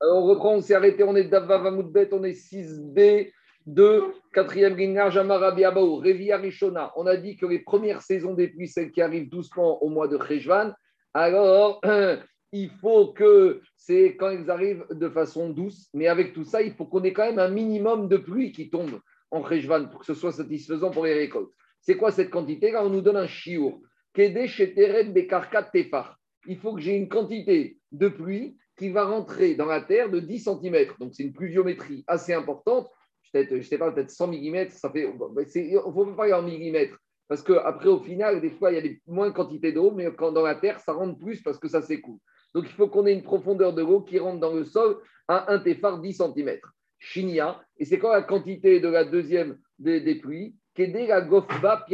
Alors, on reprend, on s'est arrêté, on est Davavamoudbet, on est 6B de 4e Gingar Jamarabi Abaou, Revia Rishona. On a dit que les premières saisons des pluies, celles qui arrivent doucement au mois de Cheshvan, alors il faut que c'est quand elles arrivent de façon douce, mais avec tout ça, il faut qu'on ait quand même un minimum de pluie qui tombe en Cheshvan pour que ce soit satisfaisant pour les récoltes. C'est quoi cette quantité Là, on nous donne un chiour. Il faut que j'ai une quantité de pluie qui va rentrer dans la terre de 10 cm. Donc, c'est une pluviométrie assez importante. Je ne sais pas, peut-être 100 mm. Ça fait, il ne faut pas parler en millimètres. Parce qu'après, au final, des fois, il y a des, moins de quantité d'eau, mais quand dans la terre, ça rentre plus parce que ça s'écoule. Donc, il faut qu'on ait une profondeur de l'eau qui rentre dans le sol à un téphare 10 cm. Chinia, et c'est quoi la quantité de la deuxième des, pluies? La gofba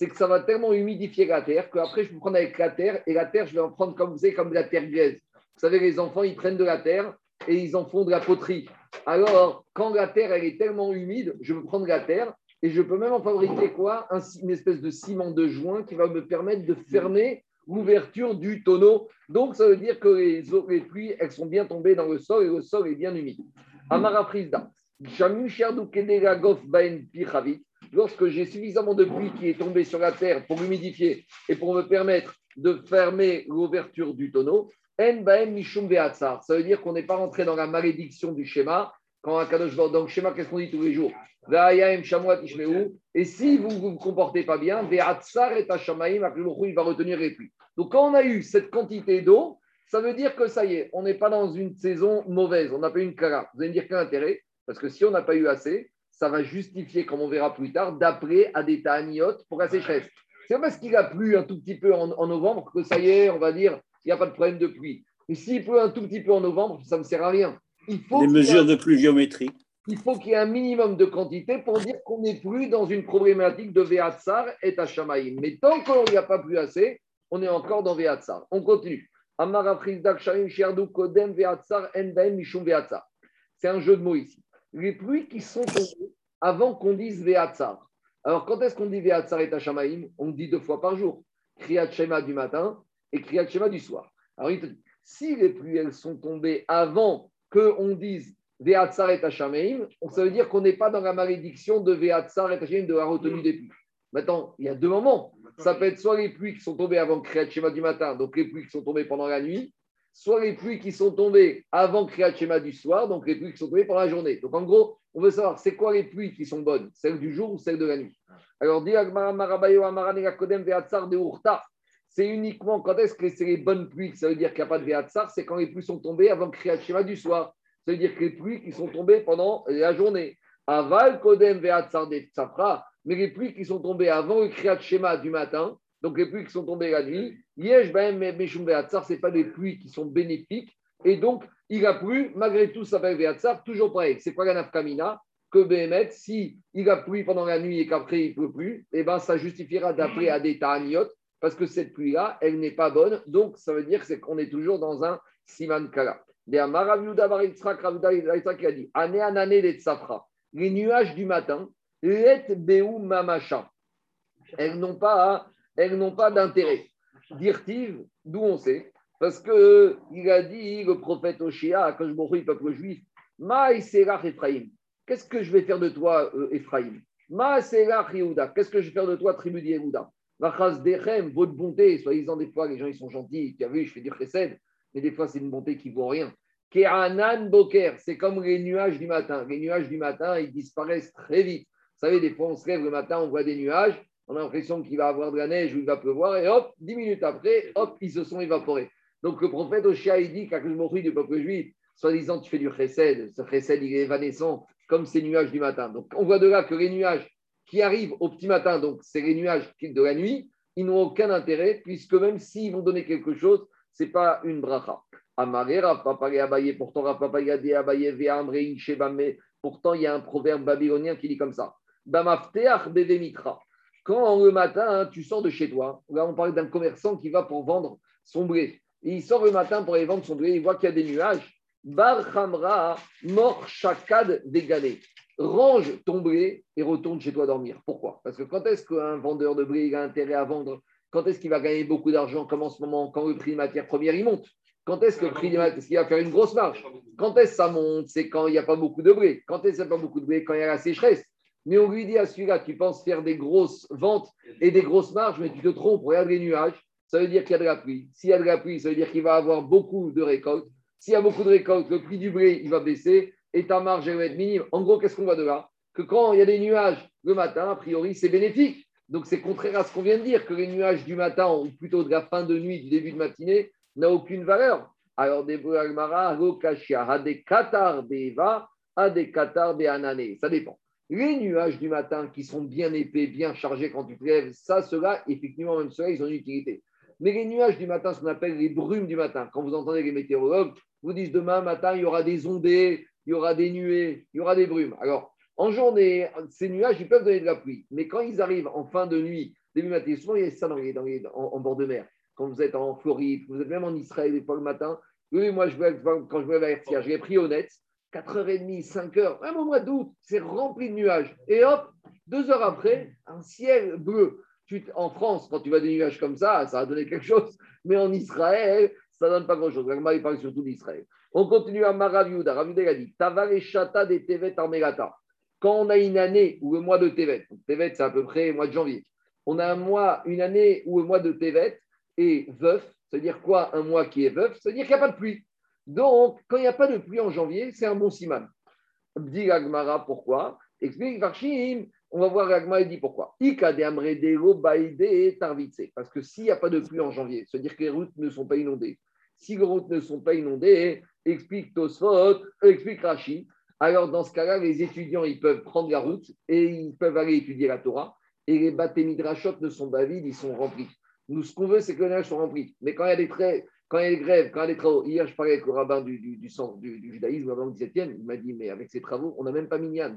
C'est que ça va tellement humidifier la terre qu'après, je peux prendre avec la terre, et la terre, je vais en prendre comme vous savez, comme de la terre glaise. Vous savez, les enfants, ils prennent de la terre et ils en font de la poterie. Alors, quand la terre, elle est tellement humide, je peux prendre la terre et je peux même en fabriquer quoi? Une espèce de ciment de joint qui va me permettre de fermer l'ouverture du tonneau. Donc, ça veut dire que les, les pluies, elles sont bien tombées dans le sol et le sol est bien humide. Amara Frisda. Lorsque j'ai suffisamment de pluie qui est tombée sur la terre pour humidifier et pour me permettre de fermer l'ouverture du tonneau, ça veut dire qu'on n'est pas rentré dans la malédiction du schéma. Quand un Kadosh dans le schéma, qu'est-ce qu'on dit tous les jours? Et si vous ne vous comportez pas bien, il va retenir les pluies. Donc quand on a eu cette quantité d'eau, ça veut dire que ça y est, on n'est pas dans une saison mauvaise, on n'a pas eu une kara. Vous allez me dire quel intérêt? Parce que si on n'a pas eu assez, ça va justifier, comme on verra plus tard, d'appeler à des ta'aniotes pour la sécheresse. C'est parce qu'il a plu un tout petit peu en novembre que ça y est, on va dire, il n'y a pas de problème de pluie. Mais s'il pleut un tout petit peu en novembre, ça ne sert à rien. Il faut Les mesures de pluviométrie. Il faut qu'il y ait un minimum de quantité pour dire qu'on n'est plus dans une problématique de Veatsar et Tachamaïm. Mais tant qu'on n'y a pas plus assez, on est encore dans Veatsar. On continue. C'est un jeu de mots ici. Les pluies qui sont tombées avant qu'on dise Veatsar. Alors, quand est-ce qu'on dit Veatsar et Tachamaïm On dit deux fois par jour. Kriyat Shema du matin et Kriyat Shema du soir. Alors si les pluies elles sont tombées avant qu'on dise Veatsar et Tashameim, ça veut dire qu'on n'est pas dans la malédiction de Veatsar et Tashameim de la retenue des pluies. Maintenant, il y a deux moments. Ça peut être soit les pluies qui sont tombées avant Kriyat Shema du matin, donc les pluies qui sont tombées pendant la nuit, soit les pluies qui sont tombées avant Kriyat Shema du soir, donc les pluies qui sont tombées pendant la journée. Donc en gros, on veut savoir c'est quoi les pluies qui sont bonnes, celles du jour ou celles de la nuit? Alors, c'est uniquement quand est-ce que c'est les bonnes pluies, ça veut dire qu'il n'y a pas de Veatsar, c'est quand les pluies sont tombées avant Kriyat Shema du soir. Ça veut dire que les pluies qui sont tombées pendant la journée. Aval Kodem Veatsar de Tsafra, mais les pluies qui sont tombées avant le Kriyat Shema du matin, donc les pluies qui sont tombées la nuit, Yesh Veatsar, ce pas des pluies qui sont bénéfiques. Et donc, il a plu, malgré tout, ça s'appelle Veatsar, toujours pareil. C'est quoi la nafkamina? Que Behemet, si il a plu pendant la nuit et qu'après il ne pleut plus, eh ben, ça justifiera d'appeler à des ta'aniot parce que cette pluie-là, elle n'est pas bonne. Donc, ça veut dire qu'on est toujours dans un siman kala. a dit année en année les tsafra, les nuages du matin, let beu mamacha, elles n'ont pas, elles n'ont pas d'intérêt. Dirtiv, d'où on sait, parce que il a dit le prophète Oshia, quand je le peuple juif, ma Ephraim, qu'est-ce que je vais faire de toi, euh, Ephraim? Ma Yehuda, qu'est-ce que je vais faire de toi, tribu d'Yehuda? Dechem, votre bonté, soi-disant des fois les gens ils sont gentils, tu as vu, je fais du chesed, mais des fois c'est une bonté qui vaut rien. Ke'anan Boker, c'est comme les nuages du matin. Les nuages du matin, ils disparaissent très vite. Vous savez, des fois on se lève le matin, on voit des nuages, on a l'impression qu'il va avoir de la neige ou il va pleuvoir, et hop, dix minutes après, hop, ils se sont évaporés. Donc le prophète Oshia, il dit, m'offre du peuple juif, soi-disant tu fais du chesed, ce chesed il est évanescent comme ces nuages du matin. Donc on voit de là que les nuages qui arrivent au petit matin, donc c'est les nuages de la nuit, ils n'ont aucun intérêt, puisque même s'ils vont donner quelque chose, ce n'est pas une bracha. pourtant pourtant il y a un proverbe babylonien qui dit comme ça. Quand le matin, hein, tu sors de chez toi, on parle d'un commerçant qui va pour vendre son blé. il sort le matin pour aller vendre son blé, il voit qu'il y a des nuages. Bar Hamra, mort chakad dégalé range ton blé et retourne chez toi dormir. Pourquoi? Parce que quand est-ce qu'un vendeur de blé a intérêt à vendre? Quand est-ce qu'il va gagner beaucoup d'argent? Comme en ce moment, quand le prix de matière première il monte Quand est-ce que le prix des matin, est-ce qu'il va faire une grosse marge? Quand est-ce que ça monte? C'est quand il n'y a pas beaucoup de blé. Quand est-ce qu'il n'y a pas beaucoup de blé? Quand il y a la sécheresse. Mais on lui dit à celui-là, tu penses faire des grosses ventes et des grosses marges, mais tu te trompes, regarde les nuages, ça veut dire qu'il y a de la pluie. S'il y a de la pluie, ça veut dire qu'il va avoir beaucoup de récoltes. S'il y a beaucoup de récoltes, le prix du blé, il va baisser et ta marge, elle va être minime. En gros, qu'est-ce qu'on voit de là? Que quand il y a des nuages le matin, a priori, c'est bénéfique. Donc, c'est contraire à ce qu'on vient de dire, que les nuages du matin, ou plutôt de la fin de nuit, du début de matinée, n'a aucune valeur. Alors, des Almara, a des Qatar Beva, a des Qatar Anane. Ça dépend. Les nuages du matin qui sont bien épais, bien chargés quand tu te lèves, ça, cela, effectivement, même cela, ils ont une utilité. Mais les nuages du matin, ce qu'on appelle les brumes du matin, quand vous entendez les météorologues, vous disent demain matin, il y aura des ondées, il y aura des nuées, il y aura des brumes. Alors, en journée, ces nuages, ils peuvent donner de la pluie. Mais quand ils arrivent en fin de nuit, début matin, souvent il y a ça dans en, bord de mer. Quand vous êtes en Floride, vous êtes même en Israël, des fois le matin. Oui, moi, je quand je vais à RTR, je l'ai pris net, 4h30, 5h, même au mois d'août, c'est rempli de nuages. Et hop, deux heures après, un ciel bleu. en France, quand tu vois des nuages comme ça, ça va donner quelque chose. Mais en Israël, ça ne donne pas grand-chose. il parle surtout d'Israël. On continue à Maraviuda. Raviuda a dit Tavaleshata de Tevet Armelata. Quand on a une année ou le mois de Tevet, Tevet c'est à peu près le mois de janvier, on a un mois, une année où le mois de Tevet est veuf, c'est-à-dire quoi un mois qui est veuf C'est-à-dire qu'il n'y a pas de pluie. Donc, quand il n'y a pas de pluie en janvier, c'est un bon siman. Dit Agmara, pourquoi? Explique Varchim, on va voir Agmara, il dit pourquoi. Parce que s'il n'y a pas de pluie en janvier, c'est-à-dire que les routes ne sont pas inondées. Si les routes ne sont pas inondées, explique Tosfot, explique Rashi, alors dans ce cas-là, les étudiants, ils peuvent prendre la route et ils peuvent aller étudier la Torah. Et les bâtés ne sont pas vides, ils sont remplis. Nous, ce qu'on veut, c'est que les nuages soient remplis. Mais quand il y a des traits, quand il y a des grèves, quand il y a des travaux, hier, je parlais avec le rabbin du, du, centre du, judaïsme, le rabbin 17e, il m'a dit, mais avec ces travaux, on n'a même pas Minyan.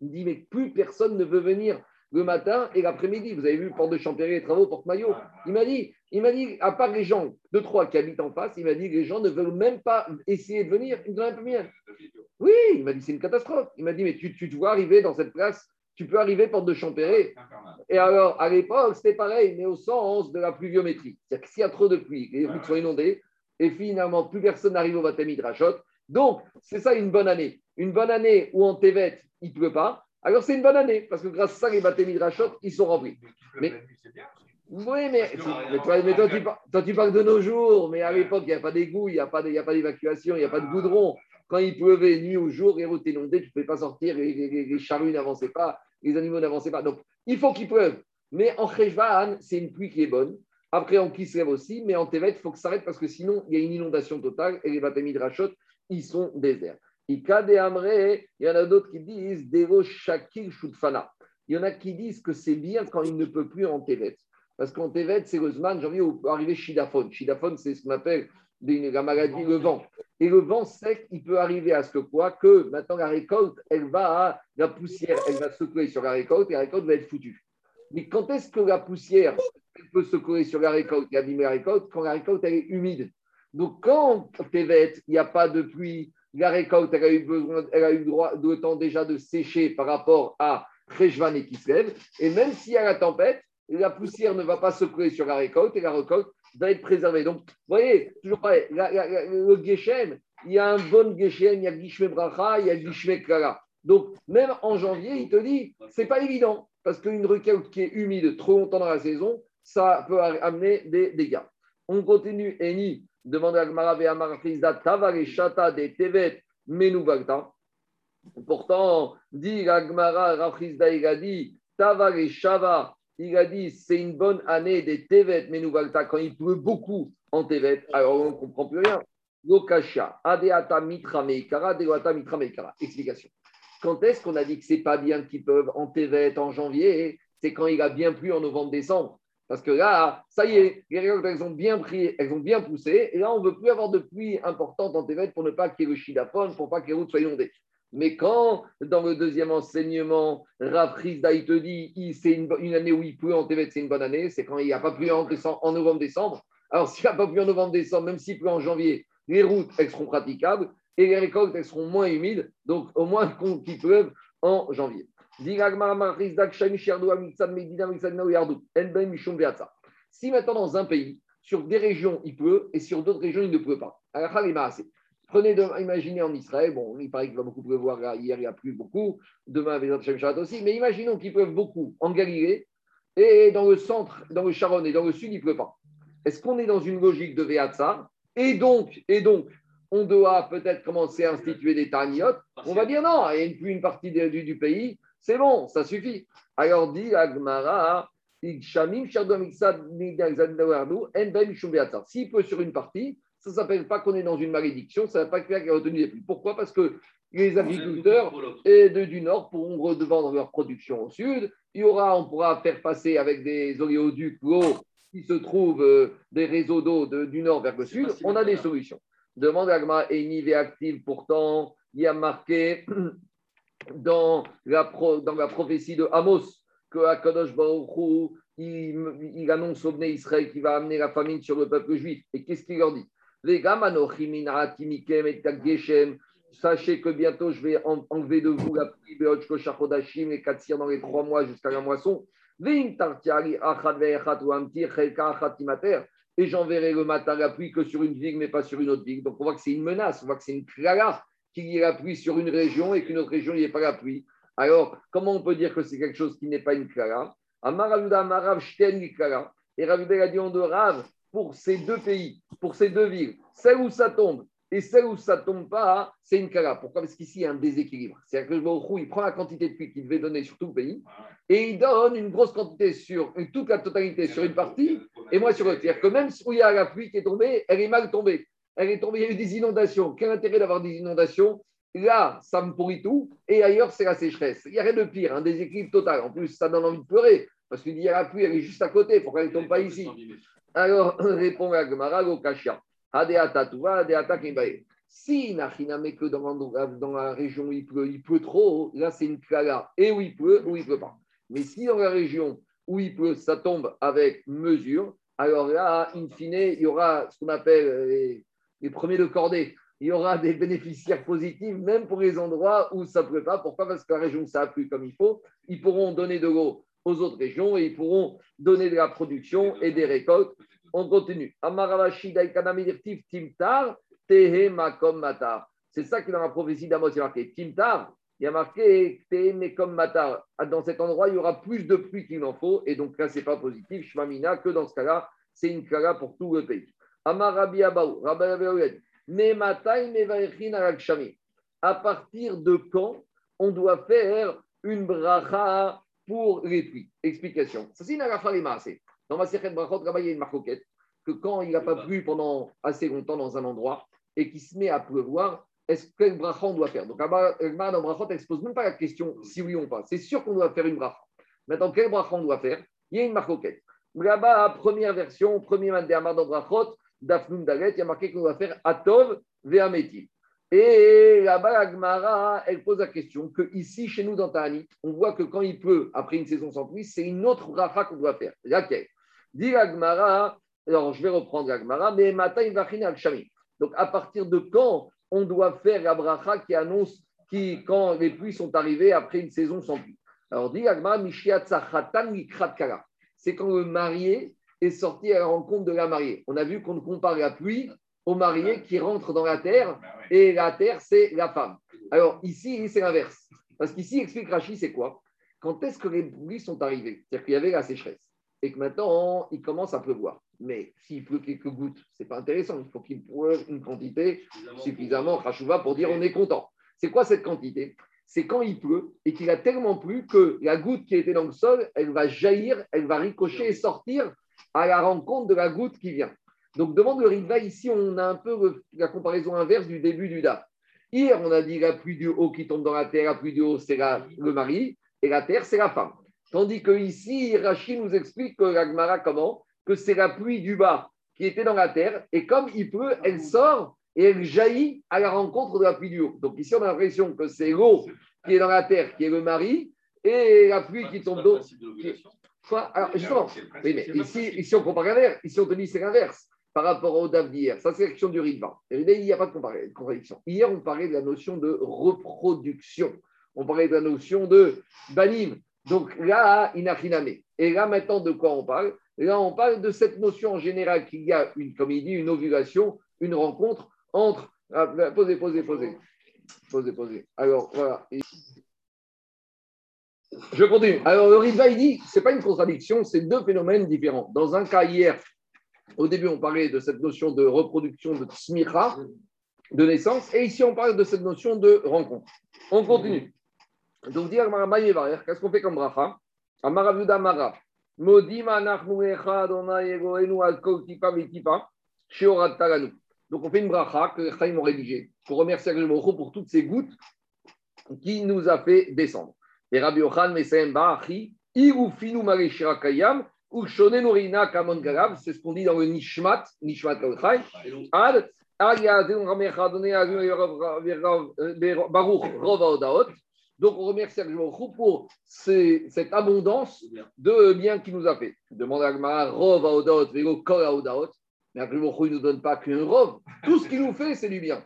Il dit, mais plus personne ne veut venir le matin et l'après-midi. Vous avez vu, Porte de Champéry, les travaux, Porte-Maillot. Il m'a dit, il m'a dit, à part les gens, deux, trois qui habitent en face, il m'a dit, les gens ne veulent même pas essayer de venir. Ils même pas Oui, il m'a dit, c'est une catastrophe. Il m'a dit, mais tu, tu te vois arriver dans cette place, tu peux arriver Porte de Champéry. Et alors, à l'époque, c'était pareil, mais au sens de la pluviométrie. C'est-à-dire que s'il y a trop de pluie, les routes sont inondées, et finalement, plus personne n'arrive au Batamid Rachot. Donc, c'est ça une bonne année. Une bonne année où en Tévet, il ne pleut pas, alors c'est une bonne année, parce que grâce à ça, les bâtiments de ils sont remplis. Mais, oui, mais, toi, tu, parles de nos jours, mais à l'époque, il n'y a pas d'égout, il n'y a pas d'évacuation, il n'y a pas de goudron. Quand il pleuvait nuit ou jour, les routes inondées, tu ne pouvais pas sortir, les, charrues n'avançaient pas, les animaux n'avançaient pas. Donc, il faut qu'il pleuve. Mais en Cheshvan, c'est une pluie qui est bonne. Après, en Kislev aussi, mais en Tevet, il faut que ça s'arrête parce que sinon, il y a une inondation totale et les de Rachot, ils sont déserts. Il y en a d'autres qui disent Dero Shakil Shutfana. Il y en a qui disent que c'est bien quand il ne peut plus en Tevet. Parce qu'en Tevet, Zman, janvier, où peut arriver Shidaphone. Shidaphone, c'est ce qu'on appelle la maladie, le vent. Et le vent sec, il peut arriver à ce quoi Que maintenant la récolte, elle va, la poussière, elle va secouer sur la récolte et la récolte va être foutue. Mais quand est-ce que la poussière elle peut secouer sur la récolte? Et abîmer la récolte Quand la récolte, est humide. Donc quand Tevet, il n'y a pas de pluie, la récolte, elle a eu, besoin, elle a eu droit, de temps déjà de sécher par rapport à Rejvan et Kislev. Et même s'il y a la tempête, la poussière ne va pas secouer sur la récolte et la récolte va être préservée. Donc, vous voyez, toujours pareil, le Geshem, il y a un bon Geshem, il y a Gishme Bracha, il y a Gishme Klara. Donc, même en janvier, il te dit, c'est pas évident, parce qu'une récolte qui est humide trop longtemps dans la saison, ça peut amener des dégâts. On continue, Eni, demande à Gmara Ve'amar Tavale Shata de Tevet Menuvagta. Pourtant, dit Agmara Rafrizda, il a dit Tavale Shava, il a dit c'est une bonne année des Tevet Menuvagta quand il pleut beaucoup en Tevet. Alors on ne comprend plus rien. Lokasha, Adeata Mitra Meikara, Adeata Mitra Meikara. Explication. Quand est-ce qu'on a dit que c'est pas bien qu'ils peuvent en Tevet en janvier? C'est quand il a bien plu en novembre-décembre. Parce que là, ça y est, les récoltes, elles ont bien pris, elles ont bien poussé. Et là, on ne veut plus avoir de pluie importante en Tévet pour ne pas qu'il y ait le chidaphone, pour pas que les routes soient inondées. Mais quand, dans le deuxième enseignement, Rafris il te dit c'est une, année où il pleut en Tévet, c'est une bonne année, c'est quand il n'y a pas plu en, en novembre-décembre. Alors, s'il n'y a pas plu en novembre-décembre, même s'il pleut en janvier, les routes, elles seront praticables et les récoltes, elles seront moins humides. Donc, au moins qu'il pleuve en janvier. Si maintenant dans un pays, sur des régions, il pleut, et sur d'autres régions, il ne pleut pas. Prenez, imaginez en Israël, bon, il paraît qu'il va beaucoup pleuvoir, hier il a plu beaucoup, demain avec Shabbat aussi, mais imaginons qu'il pleuve beaucoup en Galilée, et dans le centre, dans le Sharon et dans le sud, il ne pleut pas. Est-ce qu'on est dans une logique de Veatsa Et donc, et donc, on doit peut-être commencer à instituer des taniotes. On va dire non, il n'y a une partie du, du pays, c'est bon, ça suffit. Alors dit Agmara, s'il peut sur une partie, ça ne s'appelle pas qu'on est dans une malédiction, ça ne veut pas qu'il a retenu les pluies. Pourquoi? Parce que les agriculteurs et de, du Nord pourront revendre leur production au Sud. Il y aura, on pourra faire passer avec des oléoducs l'eau qui se trouvent euh, des réseaux d'eau du Nord vers le Sud. On a des solutions. Demande Agma et Nivé active, pourtant, il y a marqué dans la, dans la prophétie de Amos que Akadosh Baruch il, il annonce au Bnei Israël qu'il va amener la famine sur le peuple juif. Et qu'est-ce qu'il leur dit? Sachez que bientôt je vais enlever de vous la pluie, les quatre dans les trois mois jusqu'à la moisson. Et j'enverrai le matin la pluie que sur une ville, mais pas sur une autre ville. Donc on voit que c'est une menace, on voit que c'est une clara qu'il y ait la pluie sur une région et qu'une autre région, n'y ait pas la pluie. Alors, comment on peut dire que c'est quelque chose qui n'est pas une clara? Et Ravuda a dit on de Rav pour ces deux pays, pour ces deux villes, celle où ça tombe et celle où ça ne tombe pas, c'est une cala. Pourquoi? Parce qu'ici, il y a un déséquilibre. C'est-à-dire que le Baruch il prend la quantité de pluie qu'il devait donner sur tout le pays et il donne une grosse quantité sur toute la totalité sur une partie et moi sur l'autre. C'est-à-dire que même où il y a la pluie qui est tombée, elle est mal tombée. Elle est tombée, il y a eu des inondations. Quel intérêt d'avoir des inondations? Là, ça me pourrit tout et ailleurs, c'est la sécheresse. Il n'y a rien de pire, un déséquilibre total. En plus, ça donne envie de pleurer parce qu'il y a la pluie, elle est juste à côté. Pourquoi elle ne tombe pas ici? Alors, répond à Gemara, Lokashia. Si Nachiname que dans, la région où il pleut, trop, là c'est une clara. Et où il pleut, où il ne pleut pas. Mais si dans la région où il pleut, ça tombe avec mesure, alors là, in fine, il y aura ce qu'on appelle les, premiers de cordée. Il y aura des bénéficiaires positifs, même pour les endroits où ça ne pleut pas. Pourquoi? Parce que la région ça a plu comme il faut, ils pourront donner de l'eau aux autres régions et ils pourront donner de la production et des récoltes on continue. C'est ça qui est dans la prophétie d'Amos, il y a marqué Timtar. Il y a marqué Matar. Dans cet endroit, il y aura plus de pluie qu'il en faut. Et donc là, ce n'est pas positif. Shmamina, que dans ce cas-là, c'est une kala pour tout le pays. Amarabi Abaou, Rabbi À partir de quand on doit faire une bracha pour les pluies Explication. Ça, c'est une dans ma Brachot, il y a une marcoquette que quand il n'a pas plu pendant assez longtemps dans un endroit et qu'il se met à pleuvoir, est-ce quel bracha on doit faire? Donc là-bas, dans Brachot, elle ne se pose même pas la question si oui ou pas. C'est sûr qu'on doit faire une bracha. Maintenant, quel bracha on doit faire? Il y a une marcoquette. Là-bas, première version, premier mandéamar dans Brachot, Dafnum Dalet, il y a marqué qu'on doit faire Atov Ve'ametiv. Et là-bas, Agmara, elle pose la question que ici, chez nous, dans Ta'anit, on voit que quand il pleut, après une saison sans pluie, c'est une autre bracha qu'on doit faire. Laquelle? Dit Agmara, alors je vais reprendre Agmara, mais matin il va Donc à partir de quand on doit faire la bracha qui annonce qui, quand les pluies sont arrivées après une saison sans pluie? Alors dit Agmara, c'est quand le marié est sorti à la rencontre de la mariée. On a vu qu'on compare la pluie au marié qui rentre dans la terre et la terre, c'est la femme. Alors ici, c'est l'inverse. Parce qu'ici, explique Rachid, c'est quoi? Quand est-ce que les pluies sont arrivées C'est-à-dire qu'il y avait la sécheresse et que maintenant, il commence à pleuvoir. Mais s'il pleut quelques gouttes, ce n'est pas intéressant. Il faut qu'il pleuve une quantité suffisamment rachouva pour dire on est content. C'est quoi cette quantité? C'est quand il pleut et qu'il a tellement plu que la goutte qui était dans le sol, elle va jaillir, elle va ricocher et sortir à la rencontre de la goutte qui vient. Donc, devant le Riva, ici, on a un peu la comparaison inverse du début du Da. Hier, on a dit la pluie du haut qui tombe dans la terre, la pluie du haut, c'est le mari, et la terre, c'est la femme. Tandis que ici, Rachid nous explique que l'Agmara, comment? Que c'est la pluie du bas qui était dans la terre, et comme il peut, elle sort et elle jaillit à la rencontre de la pluie du haut. Donc ici, on a l'impression que c'est l'eau qui est dans la terre, qui est le mari, et la pluie qui tombe d'eau. Alors, justement, oui, mais ici, ici, on compare l'inverse. Ici, on te dit c'est l'inverse par rapport au DAF d'hier. Ça, c'est la question du Ritva. Il n'y a pas de contradiction. Hier, on parlait de la notion de reproduction. On parlait de la notion de banim. Donc là, inachiname. Et là, maintenant, de quoi on parle? Là, on parle de cette notion en général qu'il y a, une, comme il dit, une ovulation, une rencontre entre. Ah, posez, posez, posez. Posez, posez. Alors, voilà. Je continue. Alors, le Ritva, il dit, ce n'est pas une contradiction, c'est deux phénomènes différents. Dans un cas, hier, au début, on parlait de cette notion de reproduction de smicha, de naissance, et ici, on parle de cette notion de rencontre. On continue. Donc, dire qu'est-ce qu'on fait comme bracha? Amaravuda Mara. Donc, on fait une bracha que les Chaim ont rédigée pour remercier le pour toutes ces gouttes qui nous a fait descendre. Et Rabbi Yochan Mesem Ba'achi, Irufinu Marishira Kayam, Ushone Rina Kamon Garav, c'est ce qu'on dit dans le Nishmat, Nishmat Kalchai, Ad. Donc, on remercie Agmorou pour cette abondance de biens qu'il nous a fait. Demande à Agmar, Rova Odaot, Vego Odaot. Mais Agmorou, il ne nous donne pas qu'un Rov. Tout ce qu'il nous fait, c'est du bien.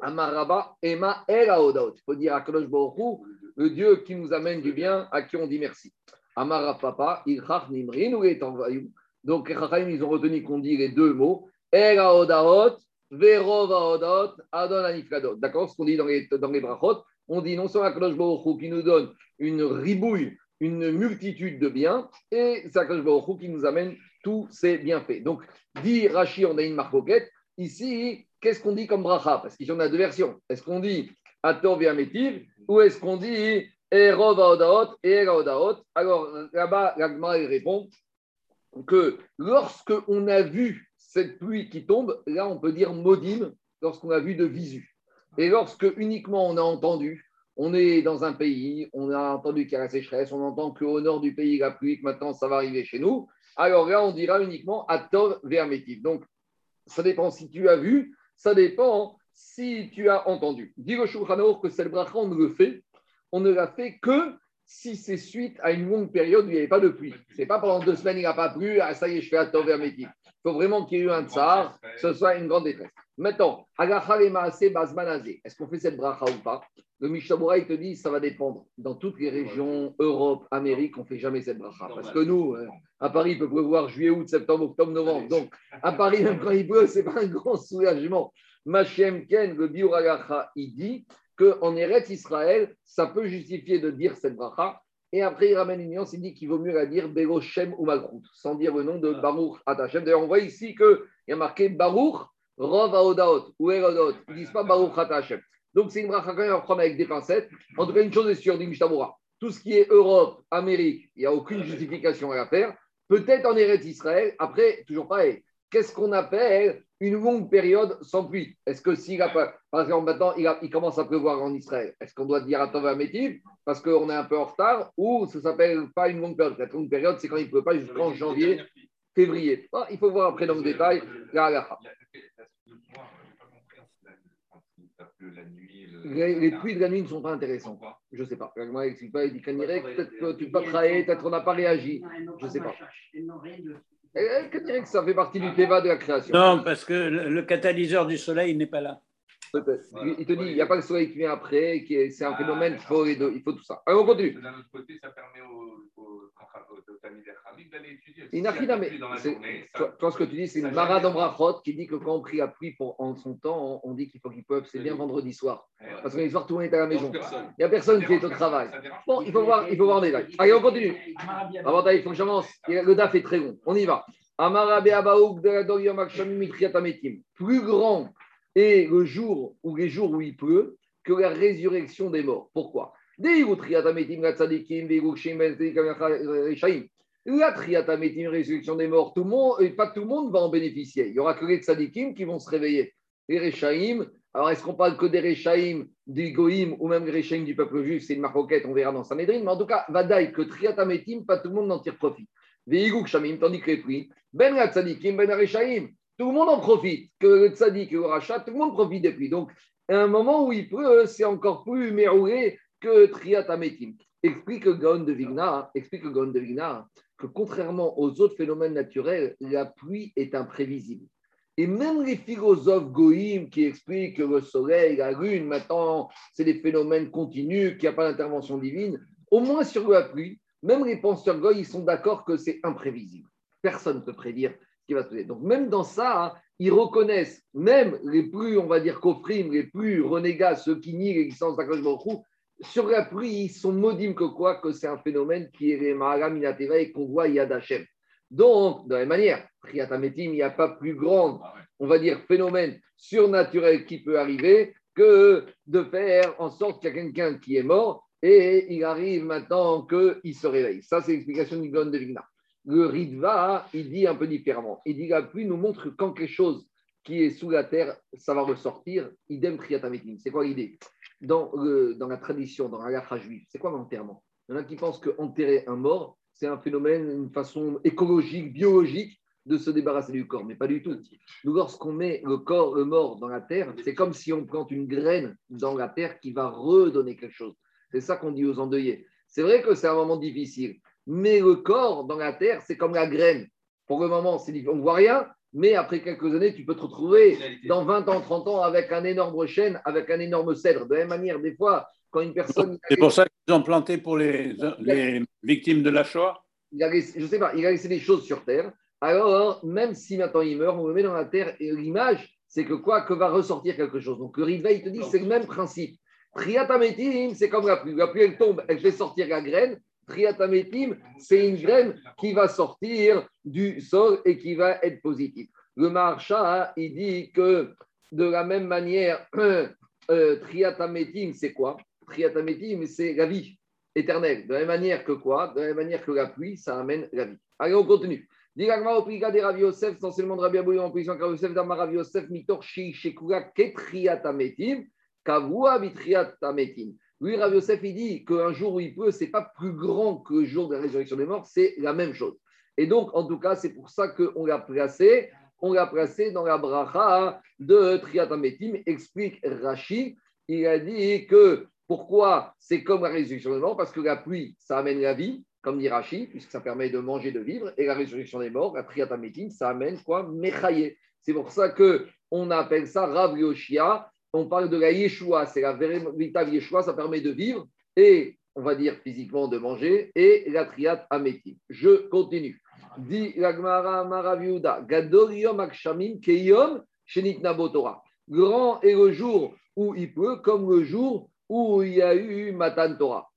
Amaraba, Ema, Era Odaot. Il faut dire à le Dieu qui nous amène du bien, à qui on dit merci. Amara Papa, Ilchach Nimrin, ou Donc, les ils ont retenu qu'on dit les deux mots. Era Odaot, Verova Odaot, Adon Anifkadot. D'accord Ce qu'on dit dans les, dans les brachot, on dit non seulement Akadosh Baruch qui nous donne une ribouille, une multitude de biens, et c'est Akadosh Baruch qui nous amène tous ces bienfaits. Donc, dit Rashi, on a une marcoquette. Ici, qu'est-ce qu'on dit comme bracha? Parce qu'ici, on a deux versions. Est-ce qu'on dit Ator Viametiv ou est-ce qu'on dit et Alors, là-bas, l'Agma répond que lorsque on a vu cette pluie qui tombe, là, on peut dire modim lorsqu'on a vu de visu. Et lorsque uniquement on a entendu, on est dans un pays, on a entendu qu'il y a la sécheresse, on entend qu'au nord du pays, il a plu, que maintenant ça va arriver chez nous, alors là, on dira uniquement Atov Vermetiv. Donc, ça dépend si tu as vu, ça dépend si tu as entendu. Dis le que cette bracha, le fait, on ne l'a fait que si c'est suite à une longue période où il n'y avait pas de pluie. Ce n'est pas pendant deux semaines, il n'a pas plu, ah, ça y est, je fais Atov Vermetiv. Il faut vraiment qu'il y ait eu un tsar, que ce soit une grande détresse. Maintenant, est-ce qu'on fait cette bracha ou pas? Le Mishabura, il te dit, ça va dépendre. Dans toutes les régions, Europe, Amérique, on ne fait jamais cette bracha. Parce que nous, euh, à Paris, il peut pleuvoir juillet, août, septembre, octobre, novembre. Donc, à Paris, même quand il pleut, ce n'est pas un grand soulagement. Machem Ken, le Biuragacha, il dit qu'en Eretz Israël, ça peut justifier de dire cette bracha. Et après, il ramène une nuance, il dit qu'il vaut mieux la dire Beroshem ou Malchut, sans dire le nom de Baruch Atachem. D'ailleurs, on voit ici qu'il y a marqué Baruch Rov Aodaot ou Erodot. Ils ne disent pas Baruch Hashem. Donc c'est une bracha quand même à prendre avec des pincettes. En tout cas, une chose est sûre, dit. Tout ce qui est Europe, Amérique, il n'y a aucune justification à faire. Peut-être en Eretz Israël. Après, toujours pareil. Qu'est-ce qu'on appelle une longue période sans pluie? Est-ce que s'il a pas, par exemple, maintenant, il, commence à pleuvoir en Israël, est-ce qu'on doit dire à Tova parce qu'on est un peu en retard ou ça s'appelle pas une longue période? La longue période, c'est quand il ne pleut pas jusqu'en janvier, février. Ah, il faut voir après dans le détail la les, pluies de la nuit ne sont pas intéressantes. Je ne sais pas. Moi, il pas, il dit peut-être que tu peux travailler, peut-être qu'on n'a pas réagi. Je ne sais pas. Que ça fait partie du Teva de la création? Non, parce que le, catalyseur du soleil n'est pas là. Il te dit, il n'y a pas le soleil qui vient après, c'est un phénomène, il faut, il faut tout ça. Alors, on continue. D'un autre côté, ça permet aux, d'aller étudier. Toi, ce que tu dis, c'est une Mara d'Ambrachot qui dit que quand on prie à pluie pour, en son temps, on, dit qu'il faut qu'il peuvent, c'est bien vendredi soir. Parce que les soirs, tout le monde est à la maison. Il n'y a personne qui est au travail. Bon, il faut voir, il faut voir en détail. Allez, on continue. Avant, il faut que j'avance. Le DAF est très long. On y va. Plus grand est le jour ou les jours où il pleut que la résurrection des morts. Pourquoi? La triatamétim, résurrection des morts, tout le monde, et pas tout le monde va en bénéficier. Il y aura que les tzadikim qui vont se réveiller. Les Rechaim, alors est-ce qu'on parle que des Rechaim, des Goïm ou même des Rechaim du peuple juif? C'est une marquette, on verra dans Sanhedrin. Mais en tout cas, Vadaï, que triatamétim, pas tout le monde n'en tire profit. Veiguk Shamim, tandis que les pluies, Ben la tzadikim, Ben Rechaim, tout le monde en profite. Que le tzadik et le rachat, tout le monde profite des pluies. Donc, à un moment où il pleut, c'est encore plus méroué que triatamétim. Explique Gaon de Vigna, explique Gaon de Vigna que contrairement aux autres phénomènes naturels, la pluie est imprévisible. Et même les philosophes goïms qui expliquent que le soleil, la lune, maintenant, c'est des phénomènes continus, qu'il n'y a pas d'intervention divine, au moins sur la pluie, même les penseurs goy, ils sont d'accord que c'est imprévisible. Personne ne peut prédire ce qui va se passer. Donc même dans ça, hein, ils reconnaissent, même les plus, on va dire, coffrim, les plus renégats, ceux qui nient l'existence d'Akadosh Baruch sur la pluie, ils sont maudimes que quoi Que c'est un phénomène qui est Maharam et qu'on voit Yad Hashem. Donc, de la même manière, il n'y a pas plus grand, on va dire, phénomène surnaturel qui peut arriver que de faire en sorte qu'il y a quelqu'un qui est mort et il arrive maintenant qu'il se réveille. Ça, c'est l'explication du Gon de Vigna. Le Ritva, il dit un peu différemment. Il dit la pluie nous montre que quand quelque chose qui est sous la terre, ça va ressortir. Idem Triatametim. C'est quoi l'idée? Dans, dans la tradition, dans la lacha juive, c'est quoi l'enterrement? Il y en a qui pensent qu'enterrer un mort, c'est un phénomène, une façon écologique, biologique de se débarrasser du corps, mais pas du tout. Nous, lorsqu'on met le corps, le mort dans la terre, c'est comme si on plante une graine dans la terre qui va redonner quelque chose. C'est ça qu'on dit aux endeuillés. C'est vrai que c'est un moment difficile, mais le corps dans la terre, c'est comme la graine. Pour le moment, on ne voit rien, mais après quelques années, tu peux te retrouver dans 20 ans, 30 ans avec un énorme chêne, avec un énorme cèdre. De la même manière, des fois, quand une personne. C'est pour ça qu'ils ont planté pour les, les victimes de la Shoah il a Je ne sais pas, il a laissé des choses sur terre. Alors, même si maintenant il meurt, on le met dans la terre et l'image, c'est que quoi Que va ressortir quelque chose. Donc, le Riva, il te dit c'est le même principe. Triatametim, c'est comme la pluie. La pluie, elle tombe, elle fait sortir la graine. Triatametim, c'est une graine qui va sortir du sol et qui va être positive. Le marcha, il dit que de la même manière, euh, triatametim, c'est quoi? Triatametim, c'est la vie éternelle. De la même manière que quoi? De la même manière que la pluie, ça amène la vie. Allez, on continue. Digagma au priga des Rav Yosef, essentiellement de Rabbi en position car Yosef d'Amar Yosef, mitor shi shekura ketriatametim, kavua vitriatametim. Lui, Rav Yosef, il dit qu'un jour où il peut, ce n'est pas plus grand que le jour de la résurrection des morts, c'est la même chose. Et donc, en tout cas, c'est pour ça qu'on l'a placé, on l'a placé dans la bracha de Triatametim, explique Rashi. Il a dit que pourquoi c'est comme la résurrection des morts Parce que la pluie, ça amène la vie, comme dit Rashi, puisque ça permet de manger, de vivre, et la résurrection des morts, la Triatametim, ça amène quoi? Mechaye. C'est pour ça qu'on appelle ça Rav Yoshia, on parle de la Yeshua, c'est la véritable Yeshua, ça permet de vivre et, on va dire physiquement, de manger, et la triat améti. Je continue. Dit l'Agmara Maraviuda, Gadorium Akshamim Keyom Shenit Nabotora. Grand est le jour où il pleut, comme le jour où il y a eu Matan Torah.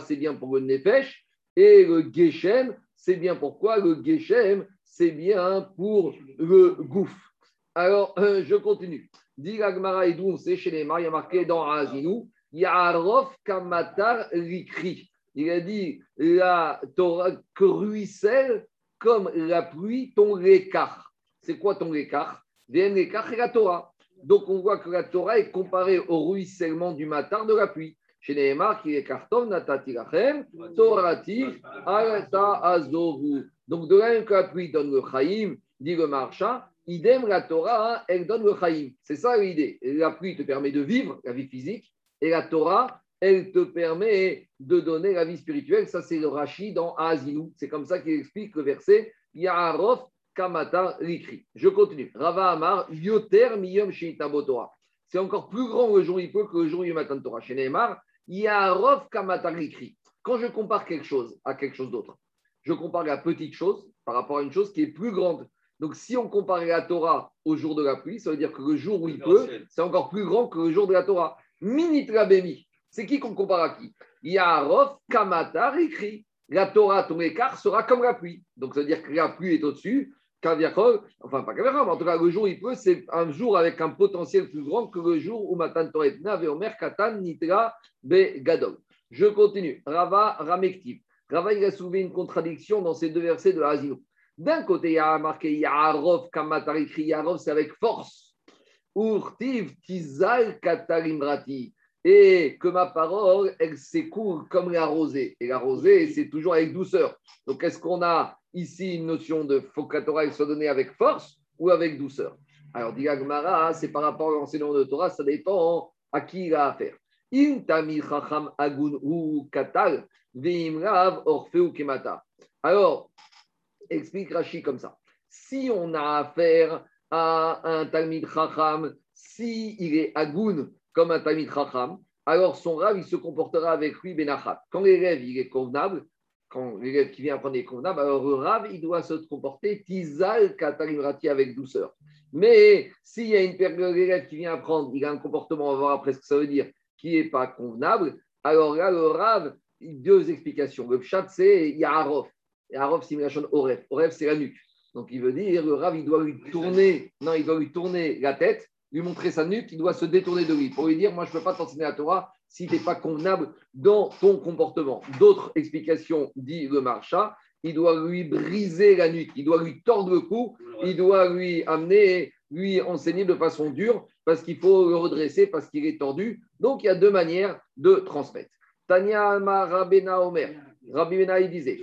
C'est bien pour le Nefesh, et le Geshem, c'est bien pourquoi Le Geshem, c'est bien pour le Gouf. Alors, euh, je continue. Dit Gagmara c'est chez les il y a marqué dans Azinou, Yarof Kamatar Rikri. Il a dit la Torah ruisselle comme la pluie ton écart. C'est quoi ton écart Vien l'écart et la Torah. Donc on voit que la Torah est comparée au ruissellement du matin de la pluie. Chez Nehemar, qui est carton, natati lachem, torati, alta azovu. Donc de là que la pluie donne le chaim, dit le marchand, idem la Torah, elle donne le chaim. C'est ça l'idée. La pluie te permet de vivre la vie physique et la Torah, elle te permet de donner la vie spirituelle. Ça, c'est le Rashi dans Azinou. C'est comme ça qu'il explique le verset Ya'arof Kamata Rikri. Je continue. Rava Amar, Yoter Miyom Torah. C'est encore plus grand le jour il peut que le jour de Torah. Chez Neymar, Kamata Rikri. Quand je compare quelque chose à quelque chose d'autre, je compare la petite chose par rapport à une chose qui est plus grande. Donc, si on compare la Torah au jour de la pluie, ça veut dire que le jour où il peut, c'est encore plus grand que le jour de la Torah. Minitra Bemi. C'est qui qu'on compare à qui? Yarof Kamata Rikri. La Torah, ton écart sera comme la pluie. Donc, ça veut dire que la pluie est au-dessus enfin pas Kaviachol, mais en tout cas, le jour où il peut, c'est un jour avec un potentiel plus grand que le jour où Matan Toret Nave Omer Katan Nitra Be Gadol. Je continue. Rava Ramektiv. Rava, il a soulevé une contradiction dans ces deux versets de la D'un côté, il y a marqué Yarov Kamatarikri. Yarov, c'est avec force. Urtiv Tizal Katarimrati. Et que ma parole, elle s'écoule comme la rosée. Et la rosée, c'est toujours avec douceur. Donc, est-ce qu'on a ici une notion de faut que la Torah soit donnée avec force ou avec douceur? Alors, dit Agmara, c'est par rapport à l'enseignement de Torah, ça dépend à qui il a affaire. Alors, explique Rashi comme ça. Si on a affaire à un Talmid Chacham, si il est agun comme un Talmid Chacham, alors son rave, il se comportera avec lui benachat. Quand l'élève, il est convenable, quand l'élève qui vient apprendre est convenable, alors le Rav, il doit se comporter tizal katarimrati avec douceur. Mais s'il y a une période l'élève qui vient apprendre, il a un comportement, on va voir après ce que ça veut dire, qui n'est pas convenable, alors là, le Rav, deux explications. Le chat, c'est il y a Arof. Et Arof, c'est Milachon Oref. Oref, c'est la nuque. Donc il veut dire, le Rav, il doit lui tourner, non, il doit lui tourner la tête, lui montrer sa nuque, il doit se détourner de lui pour lui dire, moi, je ne peux pas t'enseigner la Torah si tu n'es pas convenable dans ton comportement. D'autres explications, dit le marcha, il doit lui briser la nuque, il doit lui tordre le cou, il doit lui amener, lui enseigner de façon dure, parce qu'il faut le redresser, parce qu'il est tordu. Donc il y a deux manières de transmettre. Tanya Rabena Omer. Rabbi Bena, il disait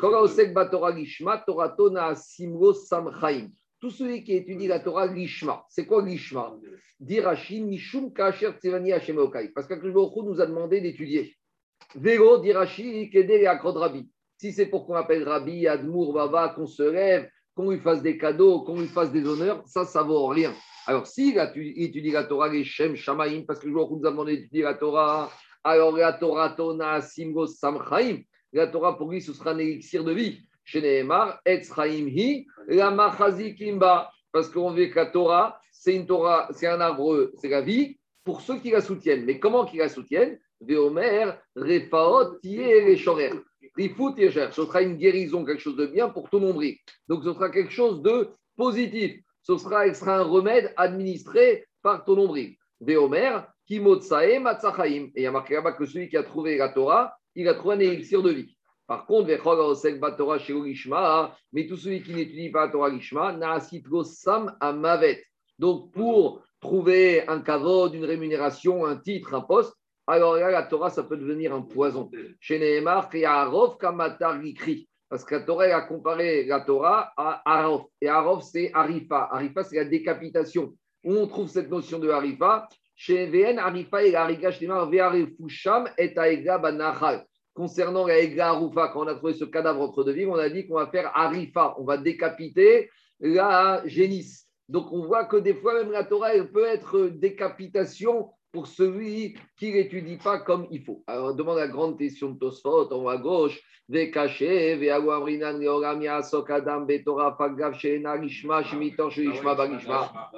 Tout celui qui étudie la Torah Lishma, c'est quoi Lishma Dirashi Mishum Kacher Tsevani Hashemokai. Parce nous a demandé d'étudier. Akrod Rabbi. Si c'est pour qu'on appelle Rabbi, Admour, Baba, qu'on se lève, qu'on lui fasse des cadeaux, qu'on lui fasse des honneurs, ça, ça vaut rien. Alors, s'il étudie la Torah, les Shem, Shamaim, parce que le jour où nous a demandé d'étudier la Torah, alors la Torah Tona Simgo Samchaim, la Torah pour lui ce sera un élixir de vie. Chez Nehemar, Hi, la parce qu'on veut que la Torah, c'est une Torah, c'est un arbre, c'est la vie pour ceux qui la soutiennent. Mais comment qu'ils la soutiennent? Veomer, Refaot. Rifout et Ce sera une guérison, quelque chose de bien pour tout nombril. Donc ce sera quelque chose de positif. Ce sera, sera un remède administré par ton nombril. Veomer, Kimotsae. Et il y a marqué là-bas que celui qui a trouvé la Torah, il a trouvé un élixir de vie. Par contre, mais tout celui qui n'étudie pas Torah Gishma, Sam Amavet. Donc, pour trouver un kavod, une rémunération, un titre, un poste, alors là, la Torah, ça peut devenir un poison. Chez Nehemar, Arov Kamatar Parce que la Torah a comparé la Torah à Arov. Et Arov, c'est Arifa. Arifa, c'est la décapitation. Où on trouve cette notion de Arifa Banachal. Concernant la Arufa, quand on a trouvé ce cadavre entre deux villes, on a dit qu'on va faire Arifa, on va décapiter la génisse. Donc on voit que des fois, même la Torah, elle peut être décapitation pour celui qui n'étudie pas comme il faut. Alors, on demande la grande question de Tosfot, en haut à gauche.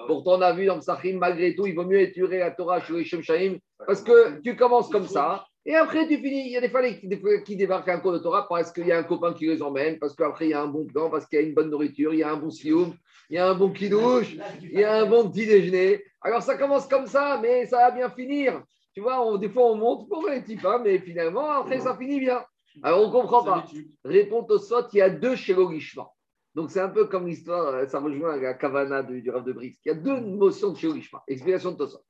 Pourtant, on a vu dans le Sachim, malgré tout, il vaut mieux étudier la Torah chez les Shemshaim, parce que tu commences comme ça, et après tu finis. Il y a des fois, qui débarquent un cours de Torah parce qu'il y a un copain qui les emmène, parce qu'après il y a un bon plan, parce qu'il y a une bonne nourriture, il y a un bon sioum, il y a un bon kidouche, il y a un bon petit déjeuner. Alors ça commence comme ça, mais ça va bien finir. Tu vois, des fois on monte pour les petits pas, mais finalement, après ça finit bien. Alors on ne comprend pas. Réponse au sot, il y a deux chez l'Ogishma. Donc c'est un peu comme l'histoire, ça rejoint la Kavana du, du Rav de Brice. Il y a deux notions de chez l'Ogishma. Explication de Tosot.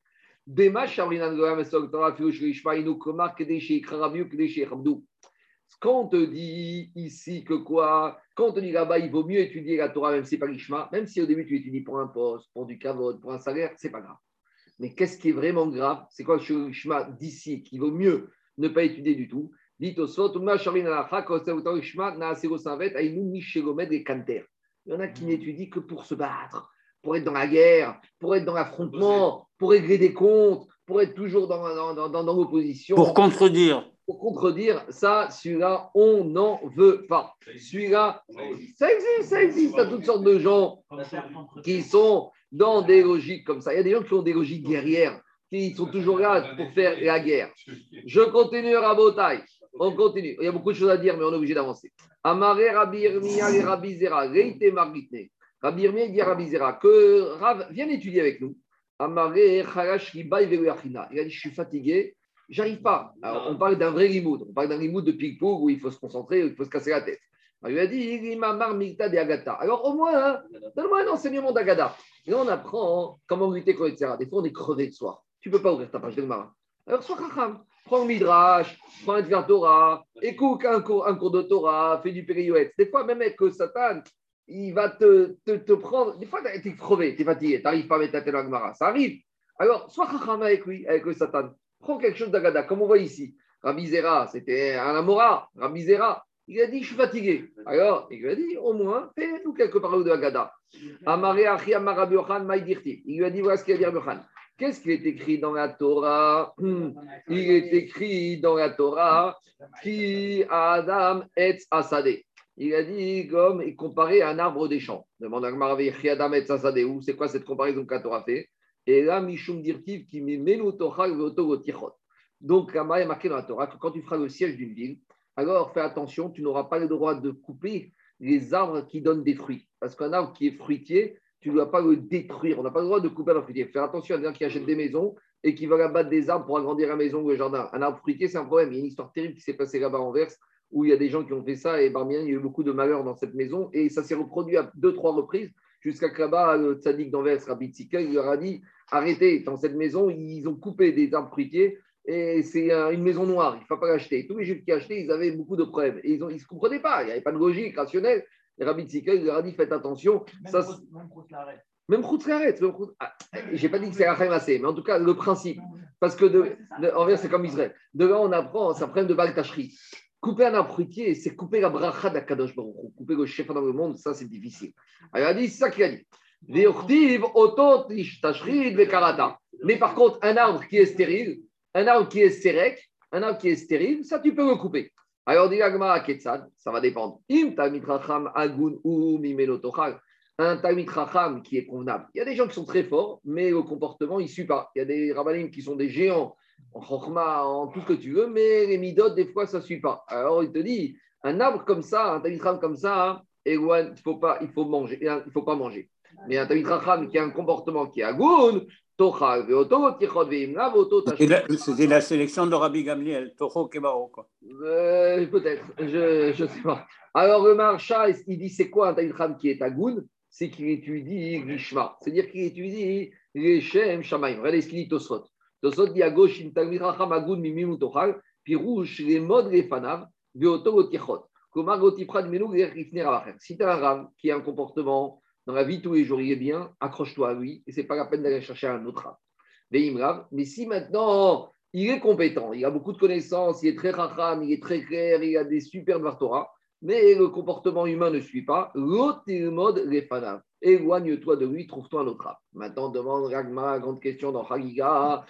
Quand on te dit ici que quoi Quand on te dit là-bas, il vaut mieux étudier la Torah, même si c'est pas l'Ishma, même si au début tu étudies pour un poste, pour du kavod, pour un salaire, c'est pas grave. Mais qu'est-ce qui est vraiment grave? C'est quoi le l'Ishma d'ici qu'il vaut mieux ne pas étudier du tout? Il y en a qui n'étudient que pour se battre, pour être dans la guerre, pour être dans l'affrontement, pour régler des comptes, pour être toujours dans, dans, dans, dans l'opposition. Pour contredire. Contredire, ça, celui-là, on n'en veut pas. Celui-là, ça existe, ça existe. Il y a toutes sortes de gens qui sont dans des logiques comme ça. Il y a des gens qui ont des logiques guerrières, qui sont toujours là pour faire la guerre. Je continue, Rabotai. On continue. Il y a beaucoup de choses à dire, mais on est obligé d'avancer. Amaré Rabbi Irmia et Rabbi Zera, Reite Margitne. Rabbi que Rav, viens étudier avec nous. Amaré Charash Il a dit Je suis fatigué, j'arrive pas. Alors, on parle d'un vrai limoud. On parle d'un limoud de ping où il faut se concentrer, où il faut se casser la tête. Il lui a dit de Agata. Alors, au moins, hein, donne-moi un enseignement d'Agada. Et on apprend comment lutter contre etc. Des fois, on est crevé le soir. Tu ne peux pas ouvrir ta page de Mara. Alors, sois Chacham prends le Midrash, prends un Torah, écoute un cours, un cours de Torah, fais du périoët. Des fois, même avec Satan, il va te, te, te prendre. Des fois, tu es crevé, tu es fatigué, tu n'arrives pas à mettre ta tête dans la Ça arrive. Alors, sois chacham avec lui, avec le Satan. Prends quelque chose d'agada, comme on voit ici. Rabbi Zera, c'était un Amora. Rabbi Zera, il a dit, je suis fatigué. Alors, il lui a dit, au moins, fais-nous quelques paroles de Agada. Il lui a dit, voilà ce qu'il a dit Rabbi Qu'est-ce qui est écrit dans la Torah? Il est écrit dans la Torah qui Adam et Asadeh. Il a dit comme il comparait à un arbre des champs. Demande à Adam et Asadeh. C'est quoi cette comparaison que la Torah fait? Et là, Mishum Dirtiv qui Donc, la a marqué dans la Torah que quand tu feras le siège d'une ville, alors fais attention, tu n'auras pas le droit de couper les arbres qui donnent des fruits. Parce qu'un arbre qui est fruitier, tu ne dois pas le détruire. On n'a pas le droit de couper un fruitier. Faire attention à gens qui achètent des maisons et qui veulent abattre des arbres pour agrandir la maison ou le jardin. Un arbre fruitier, c'est un problème. Il y a une histoire terrible qui s'est passée là-bas en Verse où il y a des gens qui ont fait ça et parmi il y a eu beaucoup de malheurs dans cette maison et ça s'est reproduit à deux, trois reprises jusqu'à que là-bas, le tzaddik d'Anvers, Rabbi Tzika, il leur a dit arrêtez, dans cette maison, ils ont coupé des arbres fruitiers et c'est une maison noire, il ne faut pas l'acheter. Tous les juifs qui achetaient, ils avaient beaucoup de problèmes et ils ne se comprenaient pas, il n'y avait pas de logique rationnelle. Et Rabbi Tzika, il leur a dit faites attention. Même ça, même Khoutskaret. Ah, je n'ai pas dit que c'est Rachem assez, mais en tout cas, le principe. Parce que, de, en vrai, c'est comme Israël. De là, on apprend, ça prend de Baltachri. Couper un fruitier, c'est couper la bracha d'Akadosh Baruch Couper le chef dans le monde, ça, c'est difficile. Alors, il a dit, c'est ça qu'il a dit. Mais par contre, un arbre qui est stérile, un arbre qui est sérec, un arbre qui est stérile, ça, tu peux le couper. Alors, dit ça va dépendre. Un Talmid qui est convenable. Il y a des gens qui sont très forts, mais au comportement, ils ne suivent pas. Il y a des Rabbanim qui sont des géants en en tout ce que tu veux, mais les Midot, des fois, ça ne suit pas. Alors, il te dit, un arbre comme ça, un Talmid comme ça, il faut pas, il faut manger, il faut pas manger. Mais un Talmid qui a un comportement qui est agoun, c'était la sélection de Rabbi Gamliel, Toho Kebaro. Euh, Peut-être, je ne sais pas. Alors le marcha, il dit c'est quoi un Taïdram qui est agoun? C'est qu'il étudie l'Ishma, c'est-à-dire qu'il étudie les Shem Shamaim. Regardez ce qu'il dit Tosfot. Si tu as un ram qui a un comportement dans la vie tous les jours, il est bien, accroche-toi à lui, et ce n'est pas la peine d'aller chercher un autre ram. Mais si maintenant il est compétent, il a beaucoup de connaissances, il est très racham, il est très clair, il a des super Torah, mais le comportement humain ne suit pas, l'autre mode les. Éloigne-toi de lui, trouve-toi un autre âme. Maintenant, demande Ragma, grande question dans Chagiga.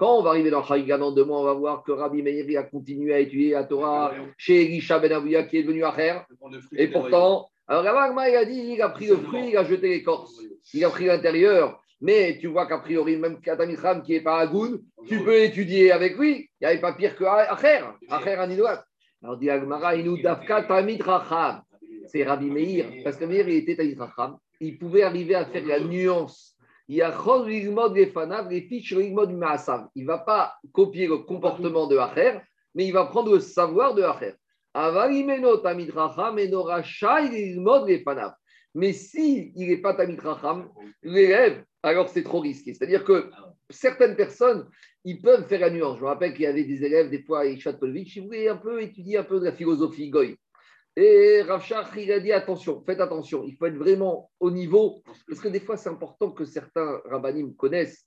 Quand on va arriver dans Chagiga dans deux mois, on va voir que Rabbi Meir a continué à étudier la Torah chez Elisha Ben Avouya qui est devenu Acher. Et pourtant, alors Ragma, il a dit il a pris le fruit, il a jeté l'écorce. Il a pris l'intérieur. Mais tu vois qu'a priori, même Katamicham qui n'est pas Agoun, tu peux étudier avec lui. Il n'y avait pas pire que Acher, Acher Anidoat. Alors dit Agmara, nous Dafka Tamid Racham. C'est Rabbi Meir, parce que Meir, il était Tamid Racham. Il pouvait arriver à faire la nuance. Il y a. Il ne va pas copier le comportement de Acher, mais il va prendre le savoir de Acher. Mais s'il n'est pas Tamid Racham, l'élève, alors c'est trop risqué. C'est-à-dire que certaines personnes, ils peuvent faire la nuance. Je me rappelle qu'il y avait des élèves, des fois, à Ishat Polvich, ils voulaient un peu étudier un peu de la philosophie Goy. Et Rav il a dit attention, faites attention, il faut être vraiment au niveau, parce que des fois, c'est important que certains rabbinim connaissent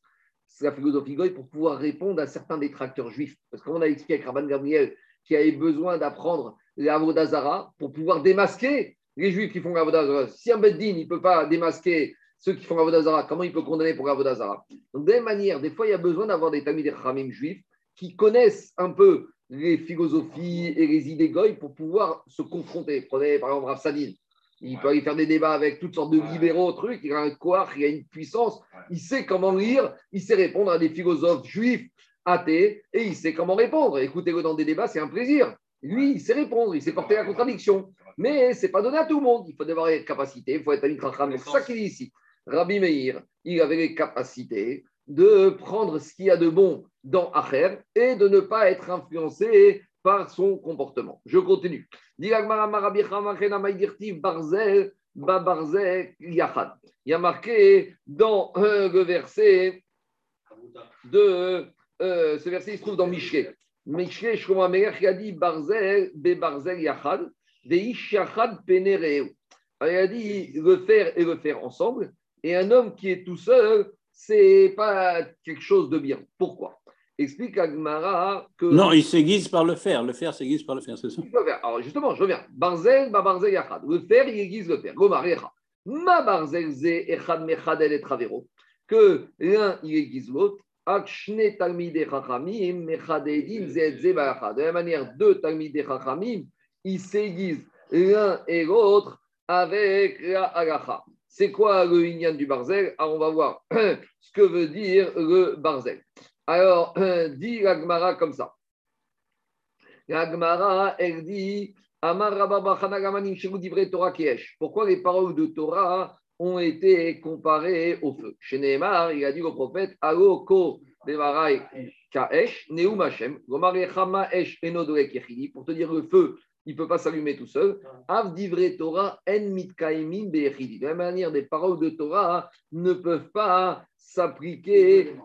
la philosophie Goy pour pouvoir répondre à certains détracteurs juifs. Parce qu'on a expliqué avec Rabban Gabriel qui avait besoin d'apprendre l'Avodazara pour pouvoir démasquer les juifs qui font l'Avodazara. Si un Beddin ne peut pas démasquer ceux qui font Avodazara, comment il peut condamner pour Avodazara? Donc, de manière, des fois, il y a besoin d'avoir des Tamid Ramim juifs qui connaissent un peu les philosophies et les idées goy pour pouvoir se confronter. Prenez par exemple Rafsadine. Il peut y faire des débats avec toutes sortes de libéraux, trucs. Il a un quoi, il a une puissance. Il sait comment lire, il sait répondre à des philosophes juifs athées et il sait comment répondre. Écoutez-le dans des débats, c'est un plaisir. Lui, il sait répondre, il sait porter la contradiction. Mais ce n'est pas donné à tout le monde. Il faut avoir des capacités, il faut être un C'est ça qu'il dit ici. Rabbi Meir, il avait les capacités de prendre ce qu'il y a de bon dans Acher et de ne pas être influencé par son comportement. Je continue. Il y a marqué dans euh, le verset de euh, ce verset, il se trouve dans Michel. Michel, Shlomo Amelech, a dit Barzel, Be Barzel Yachad, De Ish Yachad Il a dit le faire et le faire ensemble. Et un homme qui est tout seul, c'est pas quelque chose de bien. Pourquoi? Explique Agmara que. Non, il s'aiguise par le fer. Le fer s'aiguise par le fer, c'est ça? Alors justement, je reviens. Barzel, ma barzel yachad. Le fer, il aiguise le fer. Gomar Ma barzel ze echad mechad el travero. Que l'un, il aiguise l'autre. Akshne talmide chachamim mechadedin ze ze De la manière, deux talmide chachamim, ils s'aiguisent l'un et l'autre avec la halacha. C'est quoi le inyan du barzel? Alors on va voir ce que veut dire le barzel. Alors, dit l'Agmara comme ça. L'Agmara, elle dit Pourquoi les paroles de Torah ont été comparées au feu? Chez Nehemar, il a dit au prophète Alo ko kaesh, neum Hashem, pour te dire le feu, il ne peut pas s'allumer tout seul. Av divrei Torah en mitkaimim De la même manière, des paroles de Torah ne peuvent pas s'appliquer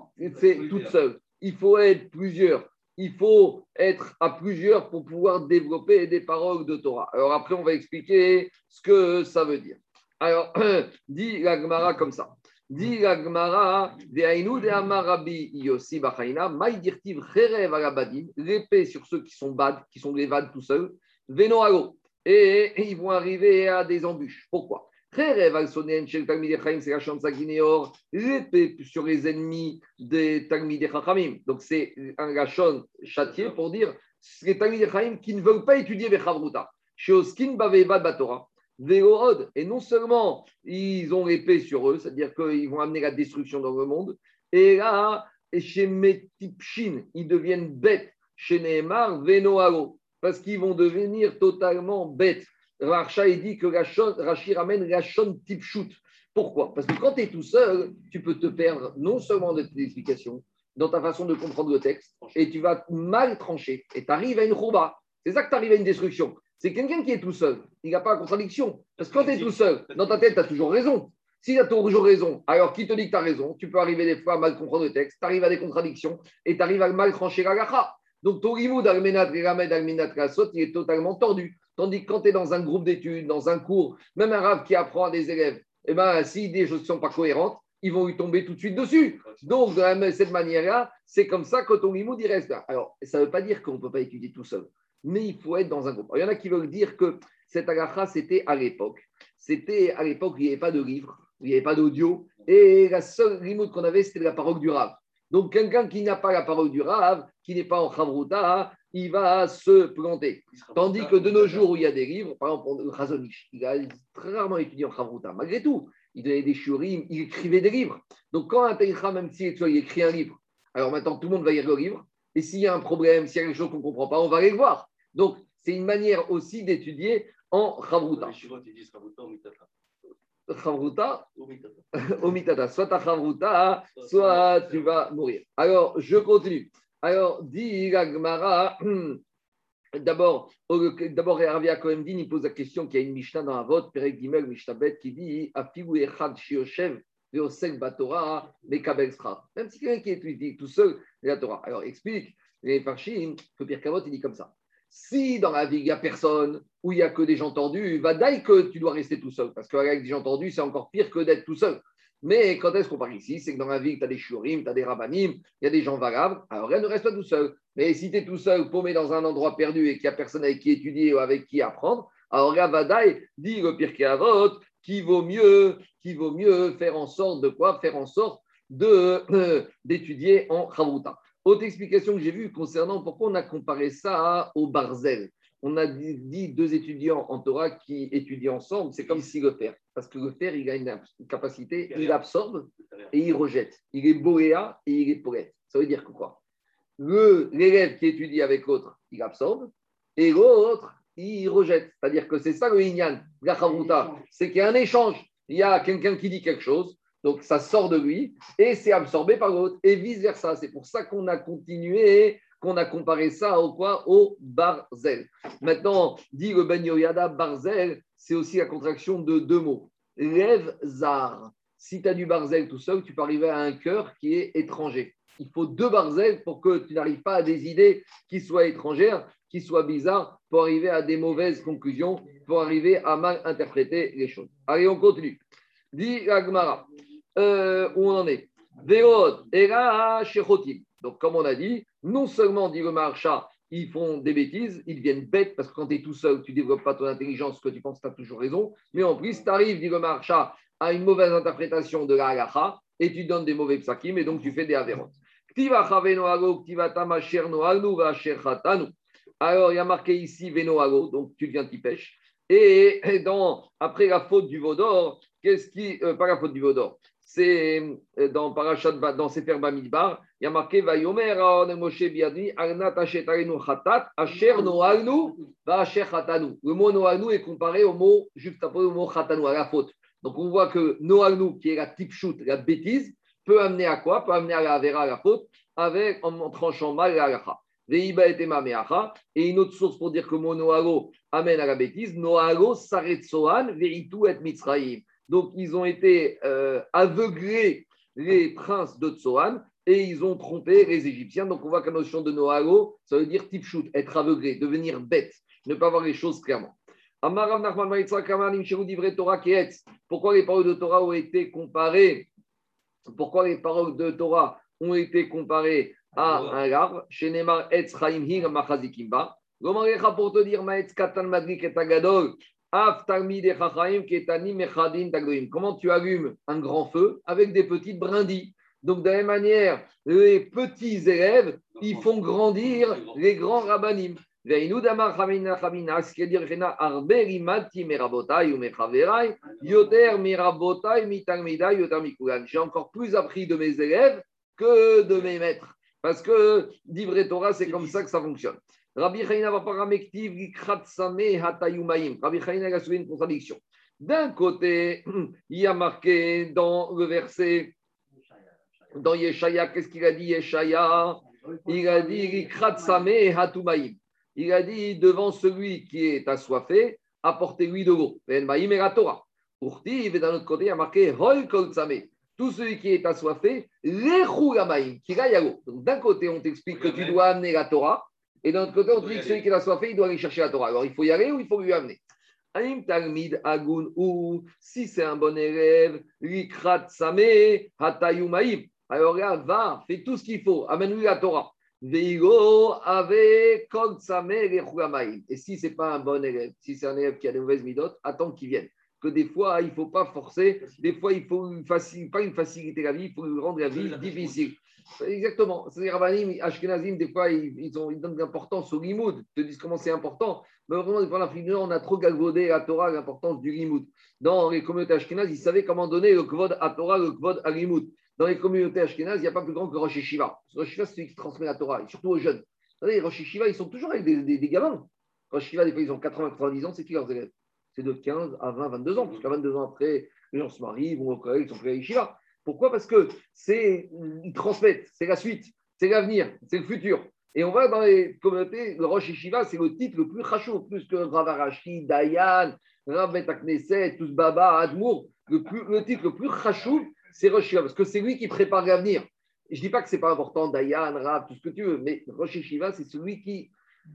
toute seule. Il faut être plusieurs. Il faut être à plusieurs pour pouvoir développer des paroles de Torah. Alors après, on va expliquer ce que ça veut dire. Alors, dit la Gemara comme ça. Dit la Gemara, de Amarabi Yossi Bachaina, Maïdirtiv Cherev Alabadim, l'épée sur ceux qui sont bad, qui sont les vades tout seuls, Venoalo. Et ils vont arriver à des embûches. Pourquoi? C'est la chante l'épée sur les ennemis des Talmidei Chachamim. Donc c'est un gachon châtié pour dire les Talmidei Chachamim qui ne veulent pas étudier les Chavruta. Sheoskin Baveva Batora. Et non seulement ils ont l'épée sur eux, c'est-à-dire qu'ils vont amener la destruction dans le monde, et là, chez Metipshin, ils deviennent bêtes. Chez Nehemar, Venoalo, parce qu'ils vont devenir totalement bêtes. Racha, dit que Rachi ramène la type shoot. Pourquoi? Parce que quand tu es tout seul, tu peux te perdre non seulement de tes explications, dans ta façon de comprendre le texte, et tu vas mal trancher, et tu arrives à une rouba. C'est ça que tu arrives à une destruction. C'est quelqu'un qui est tout seul. Il n'a pas la contradiction. Parce que quand tu es tout seul, dans ta tête, tu as toujours raison. Si tu as toujours raison, alors qui te dit que tu as raison? Tu peux arriver des fois à mal comprendre le texte, tu arrives à des contradictions, et tu arrives à mal trancher la gacha. Donc ton rimoud al-menat, il est totalement tordu. Tandis que quand tu es dans un groupe d'études, dans un cours, même un rave qui apprend à des élèves, eh ben, si des choses ne sont pas cohérentes, ils vont lui tomber tout de suite dessus. Donc, de cette manière-là, c'est comme ça que ton limoud, il reste. Alors, ça ne veut pas dire qu'on ne peut pas étudier tout seul, mais il faut être dans un groupe. il y en a qui veulent dire que cette agacha, c'était à l'époque. C'était à l'époque il n'y avait pas de livre, il n'y avait pas d'audio, et la seule limoud qu'on avait, c'était la parole du rave. Donc, quelqu'un qui n'a pas la parole du rave, qui n'est pas en chavruta, il va se planter. Tandis que de nos jours où il y a des livres, par exemple, le Khazonich, il a très rarement étudié en Chavruta. Malgré tout, il donnait des shurim, il écrivait des livres. Donc quand un Taïcha, même si il écrit un livre, alors maintenant tout le monde va lire le livre, et s'il y a un problème, s'il y a quelque chose qu'on ne comprend pas, on va aller le voir. Donc c'est une manière aussi d'étudier en Chavruta. Chavruta, Omitata. Soit ta Chavruta, soit tu vas mourir. Alors, je continue. Alors, dit Gagmara, d'abord, d'abord, Ravia Kohendin, il pose la question qu'il y a une Mishnah dans la vote, Perek Gimel, Mishnabet, qui dit Afigu Echad Shioshev, Veosek Batora, Mekabel Même si quelqu'un qui est tout seul, la Torah. Alors, explique, les Farshim, que Pierre Kavot, il dit comme ça. Si dans la vie, il n'y a personne, ou il n'y a que des gens tendus, va d'ailleurs que tu dois rester tout seul. Parce qu'avec des gens tendus, c'est encore pire que d'être tout seul. Mais quand est-ce qu'on parle ici? C'est que dans la vie, tu as des shurim, tu as des rabbanim, il y a des gens valables. Alors, elle ne reste pas tout seul. Mais si tu es tout seul, paumé dans un endroit perdu et qu'il n'y a personne avec qui étudier ou avec qui apprendre, alors Ravadaï dit le pire qu'Avot, qu'il vaut mieux, qu'il vaut mieux faire en sorte de quoi? Faire en sorte de, d'étudier en Chavruta. Autre explication que j'ai vue concernant pourquoi on a comparé ça au Barzel on a dit deux étudiants en Torah qui étudient ensemble, c'est comme si le fer, parce que le fer, il a une capacité, il absorbe et il rejette. Il est boéa et il est poète. Ça veut dire que quoi? L'élève qui étudie avec l'autre, il absorbe, et l'autre, il rejette. C'est-à-dire que c'est ça le inyan, la c'est qu'il y a un échange. Il y a quelqu'un qui dit quelque chose, donc ça sort de lui, et c'est absorbé par l'autre, et vice-versa. C'est pour ça qu'on a continué qu'on a comparé ça au quoi? Au barzel. Maintenant, dit le Ben Yoyada, barzel, c'est aussi la contraction de deux mots. Lève zar. Si tu as du barzel tout seul, tu peux arriver à un cœur qui est étranger. Il faut deux barzel pour que tu n'arrives pas à des idées qui soient étrangères, qui soient bizarres, pour arriver à des mauvaises conclusions, pour arriver à mal interpréter les choses. Allez, on continue. Dit Agmara, euh, où on en est Véod, Era. Donc, comme on a dit, non seulement, dit le marcha, ils font des bêtises, ils deviennent bêtes parce que quand tu es tout seul, tu ne développes pas ton intelligence, que tu penses que tu as toujours raison. Mais en plus, tu arrives, dit le marcha, à une mauvaise interprétation de la halacha et tu donnes des mauvais psakim et donc tu fais des avérantes. Alors, il y a marqué ici Venoago, donc tu deviens qui pêche. Et dans, après la faute du Vaudor, qu'est-ce qui. Euh, pas la faute du Vaudor, c'est euh, dans Parashat, dans Sefer Bamidbar, il y a marqué Vayomer Moshe Biadni, Arnat Ashetarenu Khatat, Asher Noalnu, Va Asher Khatanu. Le mot Noalnu est comparé au mot, juste après au mot Khatanu, à la faute. Donc on voit que Noalnu, qui est la type shoot, la bêtise, peut amener à quoi? Peut amener à la Vera, à la faute, avec, en, tranchant mal la Lacha. Et une autre source pour dire que mon Noalo amène à la bêtise, Noalo Saretsoan, Veritu et Mitzraim. Donc, ils ont été euh, aveuglés, les princes de Tsoan, et ils ont trompé les Égyptiens. Donc, on voit que la notion de Noalo, ça veut dire type shoot, être aveuglé, devenir bête, ne pas voir les choses clairement. Pourquoi les paroles de Torah ont été comparées? Pourquoi les paroles de Torah ont été comparées à un arbre Chez Etz Chaim Hing Machazikimba. Pour te dire, Maetz Katan Madrik et Tagadol, Comment tu allumes un grand feu avec des petites brindilles? Donc, de la même manière, les petits élèves, ils font grandir les grands rabbanim. J'ai encore plus appris de mes élèves que de mes maîtres. Parce que d'Ivre Torah, c'est comme ça que ça fonctionne. Rabbi Chaina va pas. Rabbi Chaina a soulevé une contradiction. D'un côté, il y a marqué dans le verset, dans Yeshaya, qu'est-ce qu'il a dit Yeshaya? Il a dit hatumayim. Il a dit devant celui qui est assoiffé, apportez-lui de l'eau. Maïm et la Torah. et d'un autre côté, il y a marqué Hol tout celui qui est assoiffé, maïm, qui a l'eau. Donc d'un côté, on t'explique que tu dois amener la Torah, et d'un autre côté, on dit que celui qui l'a soifé, il doit aller chercher la Torah. Alors, il faut y aller ou il faut lui amener? Talmid Agun ou si c'est un bon élève, Likrat Same Hatayumaim. Alors là, va, fais tout ce qu'il faut, amène-lui la Torah. Veigo avec Et si ce n'est pas un bon élève, si c'est un élève qui a des mauvaises midotes, attends qu'il vienne que des fois, il ne faut pas forcer, des fois, il faut une pas une facilité la vie, il faut rendre la vie difficile. Exactement. C'est-à-dire, Rabbanim, Ashkenazim, des fois, ils, donnent de l'importance au limoud, ils te disent comment c'est important. Mais vraiment, dans l'Afrique du on a trop galvaudé à Torah l'importance du limoud. Dans les communautés ashkénazes, ils savaient comment donner le kvod à Torah, le kvod à limoud. Dans les communautés ashkénazes, il n'y a pas plus grand que Rosh Hashiva. Rosh Hashiva, c'est celui qui transmet la Torah, et surtout aux jeunes. Vous savez, Rosh Hashiva, ils sont toujours avec des, des, des gamins. Rosh Hashiva, des fois, ils ont 80, 90 ans, c'est qui leurs élèves? C'est de 15 à 20, 22 ans, parce qu'à 22 ans après, les gens se marient, vont au collège, ils sont prêts à Yeshiva. Pourquoi? Parce que c'est, ils transmettent, c'est la suite, c'est l'avenir, c'est le futur. Et on va dans les communautés, le Rosh Yeshiva, c'est le titre le plus rachou, plus que Ravarashi, Dayan, Rav Akneset, tous Baba, Admour. Le, titre le plus rachou, c'est Rosh Yeshiva, parce que c'est lui qui prépare l'avenir. Je ne dis pas que ce n'est pas important, Dayan, Rav, tout ce que tu veux, mais Rosh Yeshiva, c'est celui qui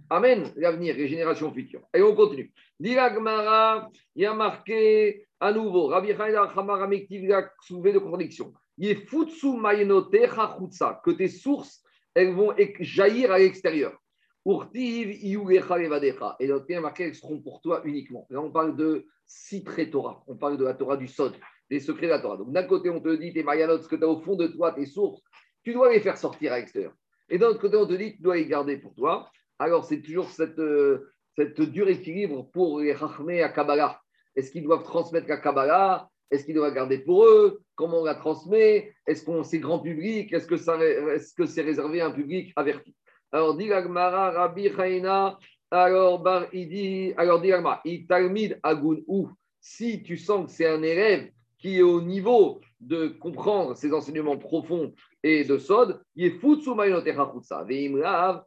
Amen, l'avenir, les générations futures. Et on continue. Diragmara, il y a marqué à nouveau, Rabbi a soulevé de contradiction. Yefutsu Mayenote que tes sources, elles vont jaillir à l'extérieur. Urtiv Iugecha Levadecha. Et donc, a marqué, elles seront pour toi uniquement. Là, on parle de Citré Torah. On parle de la Torah du Sod, des secrets de la Torah. Donc, d'un côté, on te dit tes Mayanotes, ce que tu as au fond de toi, tes sources, tu dois les faire sortir à l'extérieur. Et d'un autre côté, on te dit tu dois les garder pour toi alors c'est toujours cette, euh, cette équilibre pour les Chachmé à Kabbalah. Est-ce qu'ils doivent transmettre la Kabbalah? Est-ce qu'ils doivent garder pour eux? Comment on la transmet? Est-ce qu'on c'est grand public? Est-ce que, c'est réservé à un public averti? Alors, dit Gagmara, Rabbi Chaina, alors Bar dit, alors dit Gagmara, Italmid Agun ou si tu sens que c'est un élève qui est au niveau de comprendre ces enseignements profonds et de Sod, il est Veimrav,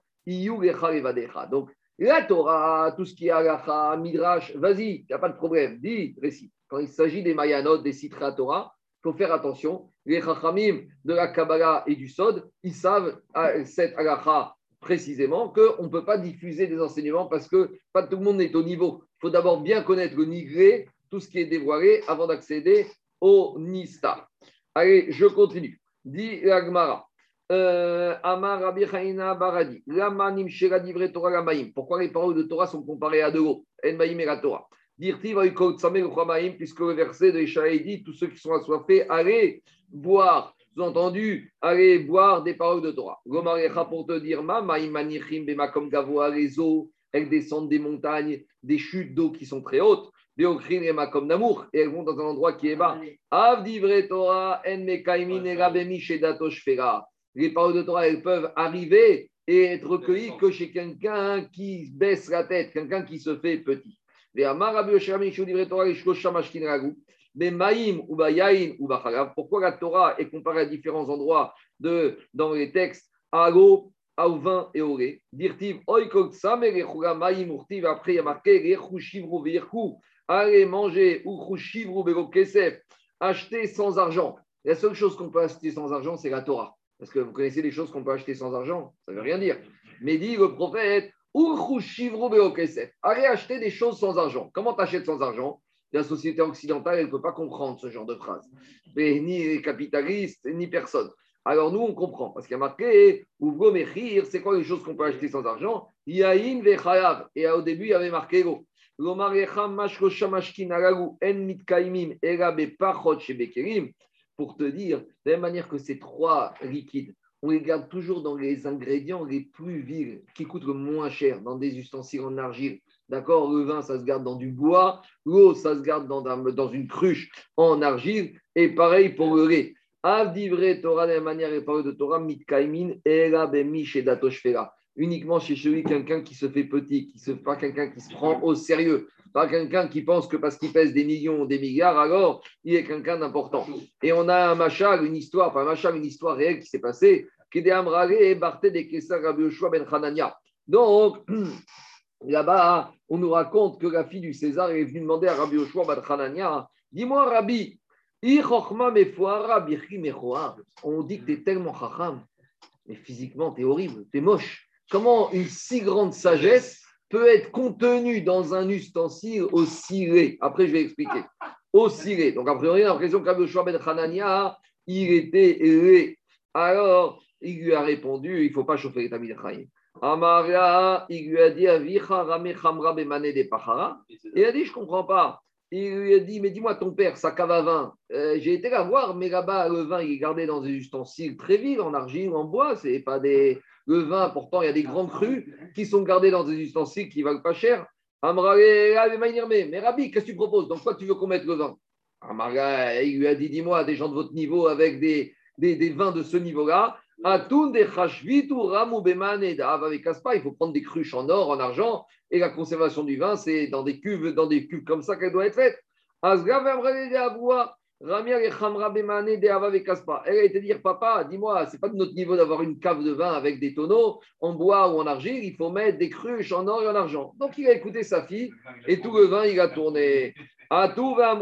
donc, la Torah, tout ce qui est Agacha, Midrash, vas-y, il n'y a pas de problème, dis, récit. Quand il s'agit des Mayanot, des citrés à Torah, il faut faire attention. Les Chachamim de la Kabbalah et du Sod, ils savent à cette Agacha précisément qu'on ne peut pas diffuser des enseignements parce que pas tout le monde est au niveau. Il faut d'abord bien connaître le Nigré, tout ce qui est dévoilé, avant d'accéder au Nista. Allez, je continue. Dit Agmara. Euh, Amar Rabbi Baradi. Lamanim Shera Divre Torah Lamaim. Pourquoi les paroles de Torah sont comparées à de l'eau Enmaim et la Torah. Chamaim, puisque le verset de Ishaï dit tous ceux qui sont assoiffés, allez boire. Vous avez entendu Allez boire des paroles de Torah. Gomarecha pour te dire Ma Bemakom Gavoa, les eaux, elles descendent des montagnes, des chutes d'eau qui sont très hautes. Beokrin et Makom Namour, et elles vont dans un endroit qui est bas. Avdivre Torah, En Mekaimin et Rabemi Shedato Shfera les paroles de Torah, elles peuvent arriver et être recueillies que chez quelqu'un qui baisse la tête, quelqu'un qui se fait petit. Pourquoi la Torah est comparée à différents endroits de, dans les textes à l'eau, au vin et au lait Dirtiv, après il y a marqué Allez manger ou kesef, acheter sans argent. La seule chose qu'on peut acheter sans argent, c'est la Torah. Parce que vous connaissez les choses qu'on peut acheter sans argent. Ça ne veut rien dire. Mais dit le prophète, allez acheter des choses sans argent. Comment tu achètes sans argent? La société occidentale, elle ne peut pas comprendre ce genre de phrase. Mais ni les capitalistes, ni personne. Alors nous, on comprend. Parce qu'il y a marqué, c'est quoi les choses qu'on peut acheter sans argent? Et au début, il y avait marqué pour te dire, de la manière que ces trois liquides, on les garde toujours dans les ingrédients les plus vils, qui coûtent le moins cher, dans des ustensiles en argile. D'accord? Le vin, ça se garde dans du bois. L'eau, ça se garde dans, dans, une cruche en argile. Et pareil pour le lait. Avdivre Torah, de la manière et de Torah, mitkaimin, et. Uniquement chez celui, quelqu'un qui se fait petit, qui se pas quelqu'un qui se prend au sérieux, pas quelqu'un qui pense que parce qu'il pèse des millions ou des milliards, alors il est quelqu'un d'important. Et on a un machal, une histoire, pas un machal, une histoire réelle qui s'est passée, qui est et Barthé de Kessar ben Hanania. Donc, là-bas, on nous raconte que la fille du César est venue demander à Rabbi Yoshua ben Hanania Dis-moi, Rabbi, on dit que tu es tellement chacham, mais physiquement, tu es horrible, tu es moche. Comment une si grande sagesse peut être contenu dans un ustensile aussi laid? Après, je vais expliquer. Aussi laid. Donc, a priori, on a l'impression qu'Abou Ben Hanania, il était laid. Alors, il lui a répondu il ne faut pas chauffer les tamis de Amaria, il lui a dit Il a dit Je ne comprends pas. Il lui a dit Mais dis-moi, ton père, sa cave à vin, euh, j'ai été la voir, mais là-bas, le vin, il est gardé dans des ustensiles très vifs, en argile, en bois, c'est pas des le vin, pourtant, il y a des grands crus qui sont gardés dans des ustensiles qui valent pas cher. Mais Rabbi, qu'est-ce que tu proposes? Donc, quoi tu veux qu'on mette le vin? Il lui a dit Dis-moi, des gens de votre niveau avec des, des, vins de ce niveau-là. Il faut prendre des cruches en or, en argent, et la conservation du vin, c'est dans des cuves, dans des cuves comme ça qu'elle doit être faite. Elle a été dire, papa, dis-moi, c'est pas de notre niveau d'avoir une cave de vin avec des tonneaux en bois ou en argile, il faut mettre des cruches en or et en argent. Donc il a écouté sa fille et tout le vin, il a tourné. À tout va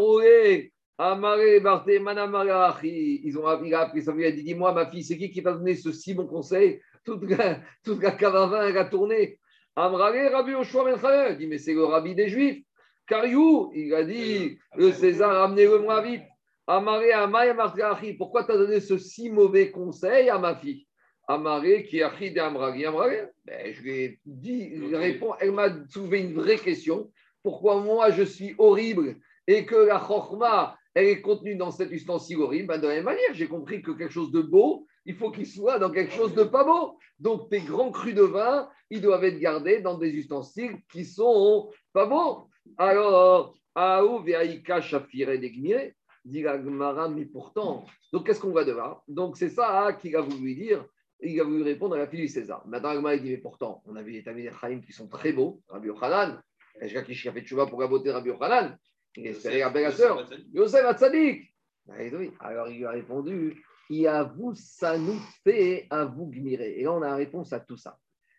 Amaré, Barthé, Manamarachi. Ils ont il a appris sa fille, il a dit, dis-moi, ma fille, c'est qui qui va donner ce si bon conseil? Toute la, toute la vin, elle a tourné. Amrale, Rabbi Oshua Ben Il dit, mais c'est le rabbi des Juifs. Cariou, il a dit, le César, amenez-le-moi vite. Amaré, Amaya pourquoi tu as donné ce si mauvais conseil à ma fille? Amaré, qui a de Amragi. Ben, je lui ai dit, répond, elle m'a soulevé une vraie question. Pourquoi moi je suis horrible et que la chorma, elle est contenue dans cet ustensile horrible ben, De la même manière, j'ai compris que quelque chose de beau, il faut qu'il soit dans quelque chose de pas beau. Donc tes grands crus de vin, ils doivent être gardés dans des ustensiles qui sont pas beaux. Alors, Aou Veaïka Shafire Degmire, dit la mais pourtant. Donc, qu'est-ce qu'on va devoir Donc, c'est ça qu'il a voulu dire. Il a voulu répondre à la fille du César. Maintenant, Agmara dit, mais pourtant, on a vu des Tamil Chaim qui sont très beaux. Rabbi Yochanan, quelqu'un qui a fait pour la beauté Rabbi Yochanan? La sœur. Yosef Atzadik. Bah, Alors, il lui a répondu, il ça nous fait un vous gmirer. Et là, on a la réponse à tout ça.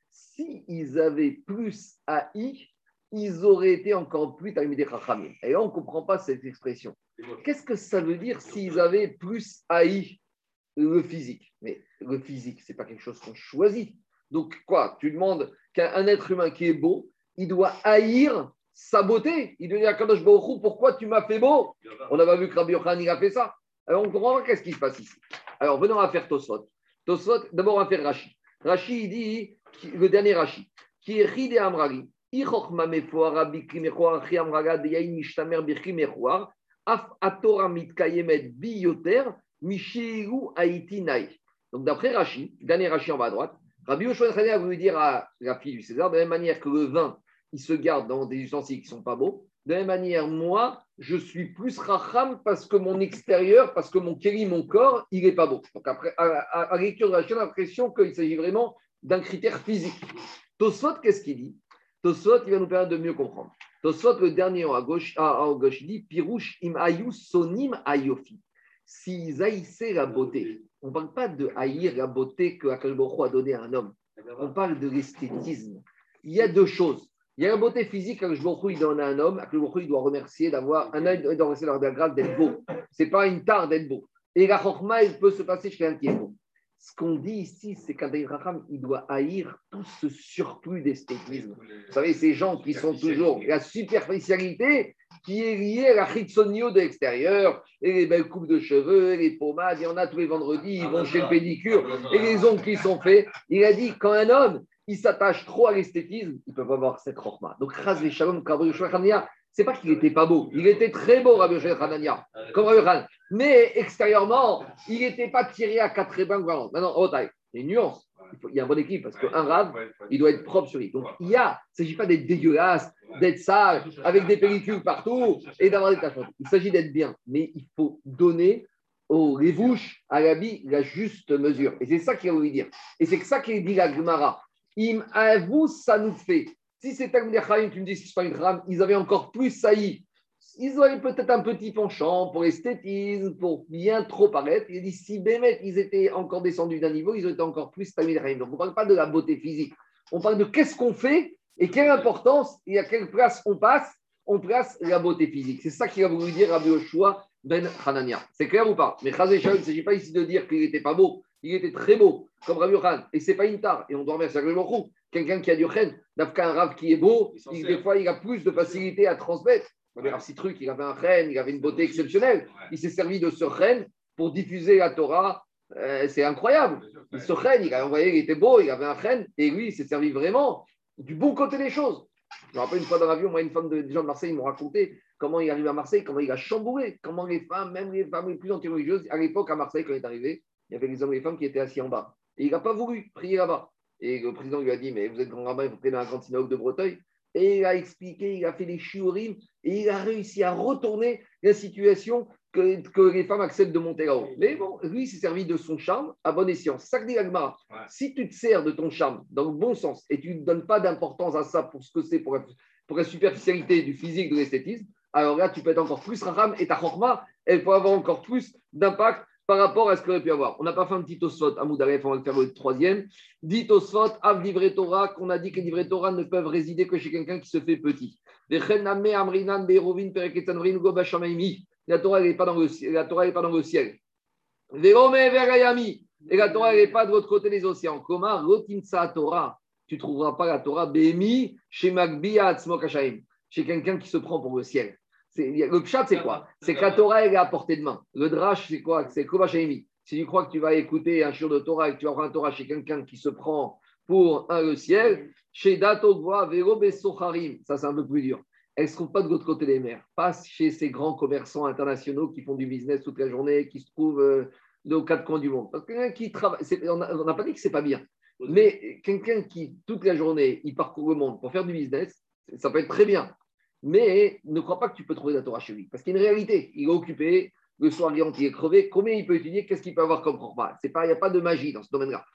S'ils avaient plus haï, ils auraient été encore plus Talmidei Chachamim. Et là, on ne comprend pas cette expression. Qu'est-ce que ça veut dire s'ils avaient plus haï le physique? Mais le physique, ce n'est pas quelque chose qu'on choisit. Donc, quoi? Tu demandes qu'un être humain qui est beau, il doit haïr sa. Il à Kadosh Baruch pourquoi tu m'as fait beau? On n'a pas vu que Rabbi Yochanan a fait ça. Alors, on comprend qu'est-ce qui se passe ici. Alors, venons à faire Tosot. Tosfot, d'abord, on va faire Rashi. Rashi, il dit, le dernier Rashi, qui est Ride Amrari. Donc d'après Rashi, dernier Rashi en bas à droite, Rabbi Yoshua a voulu dire à la fille du César, de la même manière que le vin, il se garde dans des ustensiles qui ne sont pas beaux, de la même manière, moi, je suis plus racham parce que mon extérieur, parce que mon kéli, mon corps, il n'est pas beau. Donc après, à, la lecture de Rashi, on a l'impression qu'il s'agit vraiment d'un critère physique. Tosfot, qu'est-ce qu'il dit? Tosfot, il va nous permettre de mieux comprendre. Tosfot, le dernier à gauche, à, gauche il dit Pirouche im ayu sonim ayofi. S'ils haïssaient la beauté, on ne parle pas de haïr la beauté que Akalboro a donnée à un homme. On parle de l'esthétisme. Il y a deux choses. Il y a la beauté physique qu'Akalboro il donne à un homme. Akalboro il doit remercier d'avoir un œil, il doit remercier d'être beau. Ce n'est pas une tare d'être beau. Et la chorma, il peut se passer chez un qui est beau. Ce qu'on dit ici, c'est qu'un Raham, il doit haïr tout ce surplus d'esthétisme. Vous savez, ces gens qui sont toujours la superficialité qui est liée à la chitsonio de l'extérieur, et les belles coupes de cheveux, et les pommades, il y en a tous les vendredis, ils vont chez le pédicure, et les ongles qui sont faits. Il a dit, quand un homme, il s'attache trop à l'esthétisme, il peut pas avoir cette rochma. Donc, Raz Shalom, c'est pas qu'il était pas beau, il était très beau, Rabbi Hanania, comme Rabbi Mais extérieurement, il n'était pas tiré à quatre épingles Maintenant, oh, taille, il y a une nuance. Il, y a un bon équipe parce qu'un rab, il doit être propre sur lui. Donc, il y a, il ne s'agit pas d'être dégueulasse, d'être sale, avec des pellicules partout et d'avoir des taches. Il s'agit d'être bien, mais il faut donner aux révouches, à la vie, la juste mesure. Et c'est ça qu'il a voulu dire. Et c'est ça qu'il dit la Gemara. Im nous fait si c'est Talmud tu me dis que c'est pas une rame, ils avaient encore plus sailli. Ils avaient peut-être un petit penchant pour l'esthétisme, pour bien trop paraître. Il dit si Bémet, ils étaient encore descendus d'un niveau, ils étaient encore plus Talmud Donc on ne parle pas de la beauté physique. On parle de qu'est-ce qu'on fait et quelle importance et à quelle place on passe. On place la beauté physique. C'est ça qu'il a voulu dire Rabbi Yoshua ben Hanania. C'est clair ou pas? Mais Chazé il ne s'agit pas ici de dire qu'il n'était pas beau. Il était très beau, comme Rabbi Yohan. Et ce n'est pas une tare. Et on doit remercier le Quelqu'un qui a du chen, un rave qui est beau, des fois, il a plus de facilité à transmettre. Alors, si truc, il avait un chen, il avait une beauté exceptionnelle. Il s'est servi de ce chen pour diffuser la Torah. Euh, c'est incroyable. Ce chen, il a envoyé, il était beau, il avait un chen, et lui, il s'est servi vraiment du bon côté des choses. Je me rappelle une fois dans l'avion, moi, une femme de, des gens de Marseille m'ont raconté comment il arrive à Marseille, comment il a chamboulé, comment les femmes, même les femmes les plus anti-religieuses, à l'époque à Marseille, quand il est arrivé, il y avait les hommes et les femmes qui étaient assis en bas. Et il n'a pas voulu prier là-bas. Et le président lui a dit, mais vous êtes grand rabbin, prier dans la grande synagogue de Breteuil. Et il a expliqué, il a fait des shiurim, et il a réussi à retourner la situation que, que les femmes acceptent de monter là-haut. Mais bon, lui, il s'est servi de son charme à bon escient. Dit Agmara. Si tu te sers de ton charme dans le bon sens et tu ne donnes pas d'importance à ça pour ce que c'est, pour, pour, la superficialité du physique, de l'esthétisme, alors là, tu peux être encore plus raham et ta chorma, elle peut avoir encore plus d'impact par rapport à ce qu'il aurait pu avoir. On n'a pas fait un petit Tosfot à on va le faire le troisième. Dit Tosfot, Av livré Torah, qu'on a dit que les livrets Torah ne peuvent résider que chez quelqu'un qui se fait petit. La Torah, n'est pas dans le pas dans le ciel. Et la Torah, n'est pas de l'autre côté des océans. Torah Tu ne trouveras pas la Torah Bemi chez Magbiya chez quelqu'un qui se prend pour le ciel. Le pshat, c'est quoi? C'est que la Torah, elle est à portée de main. Le drash, c'est quoi? C'est Kobachayimi. Si tu crois que tu vas écouter un chur de Torah et que tu auras un Torah chez quelqu'un qui se prend pour un le ciel, chez Datogwa, Vero Socharim, ça c'est un peu plus dur. Elles ne seront pas de l'autre côté des mers, pas chez ces grands commerçants internationaux qui font du business toute la journée, qui se trouvent euh, aux quatre coins du monde. Parce que quelqu'un qui travaille, on n'a pas dit que c'est pas bien, mais quelqu'un qui toute la journée, il parcourt le monde pour faire du business, ça peut être très bien mais ne crois pas que tu peux trouver la Torah chez lui. Parce qu'il y a une réalité. Il est occupé, le soir, il est crevé. Combien il peut étudier? Qu'est-ce qu'il peut avoir comme korban Il n'y a pas de magie dans ce domaine-là.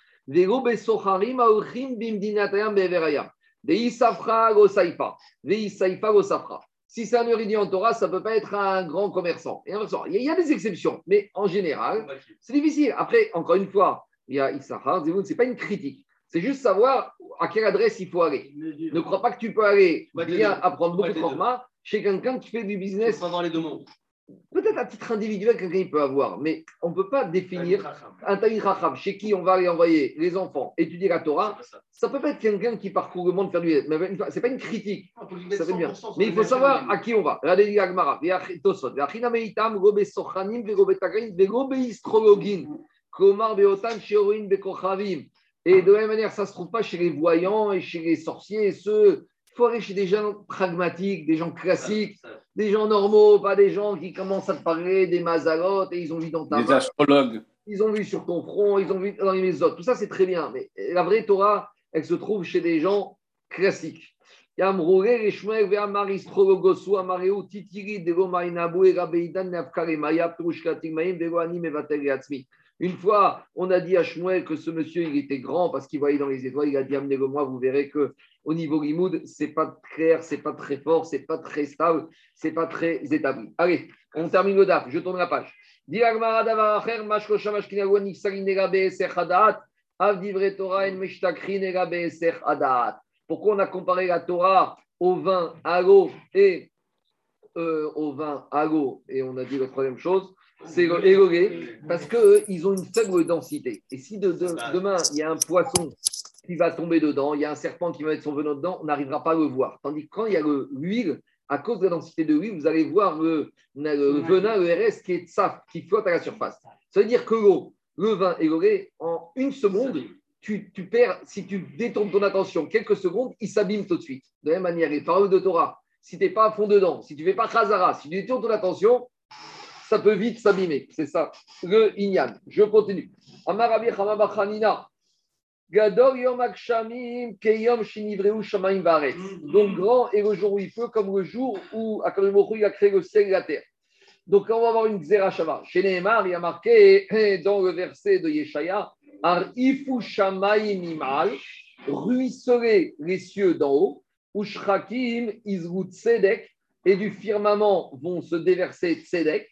Si c'est un érudit en Torah, ça ne peut pas être un grand commerçant. Et il y a des exceptions, mais en général, c'est difficile. Après, encore une fois, il y a Issachar, ce n'est pas une critique. C'est juste savoir à quelle adresse il faut aller. Ne crois pas que tu peux aller bien apprendre beaucoup de format chez quelqu'un qui fait du business. Pas dans les deux mondes. Peut-être à titre individuel, quelqu'un peut avoir, mais on ne peut pas définir un Talmud Racham chez qui on va aller envoyer les enfants étudier la Torah. Ça peut pas être quelqu'un qui parcourt le monde faire du. Ce n'est pas une critique. Ça fait bien. Mais il faut savoir à qui on va. Regardez Komar Beotan Sheorin Bekochavim. Et de la même manière, ça ne se trouve pas chez les voyants et chez les sorciers, ceux. Il faut aller chez des gens pragmatiques, des gens classiques, des gens normaux, pas des gens qui commencent à te parler des mazalotes et ils ont vu dans ta Des astrologues. ils ont vu sur ton front, ils ont vu dans les autres. Tout ça, c'est très bien. Mais la vraie Torah, elle se trouve chez des gens classiques. Une fois, on a dit à Shmuel que ce monsieur, il était grand parce qu'il voyait dans les étoiles. Il a dit, amenez-le moi, vous verrez que au niveau Limoud, c'est pas clair, c'est pas très fort, c'est pas très stable, c'est pas très établi. Allez, on termine le DAF. Je tourne la page. Pourquoi on a comparé la Torah au vin à l'eau et euh, au vin à l'eau Et on a dit la troisième chose, c'est élogé, parce qu'ils ont une faible densité. Et si de- de- demain, il y a un poisson qui va tomber dedans, il y a un serpent qui va mettre son venin dedans, on n'arrivera pas à le voir. Tandis que quand il y a le- l'huile, à cause de la densité de l'huile, vous allez voir le, le venin, le RS qui est saf, qui flotte à la surface. Ça veut dire que l'eau, le vin élogé, en une seconde, tu, tu perds, si tu détournes ton attention quelques secondes, il s'abîme tout de suite. De la même manière, les paroles de Torah, si tu n'es pas à fond dedans, si tu ne fais pas Khazara, si tu détournes ton attention, ça peut vite s'abîmer. C'est ça, le Inyan. Je continue. Amarabi Chamabachanina. Gadol Yom Akshamim Keyom Shinivreu Shamaim Varet. Donc grand est le jour où il peut, comme le jour où Akadosh a créé le ciel et la terre. Donc on va avoir une Xerashava. Chez Nehemar, il y a marqué dans le verset de Yeshaya Ar Ifu Shamaim Imal, ruisseler les cieux d'en haut, Ushrakim Izrut Tzedek, et du firmament vont se déverser Tzedek,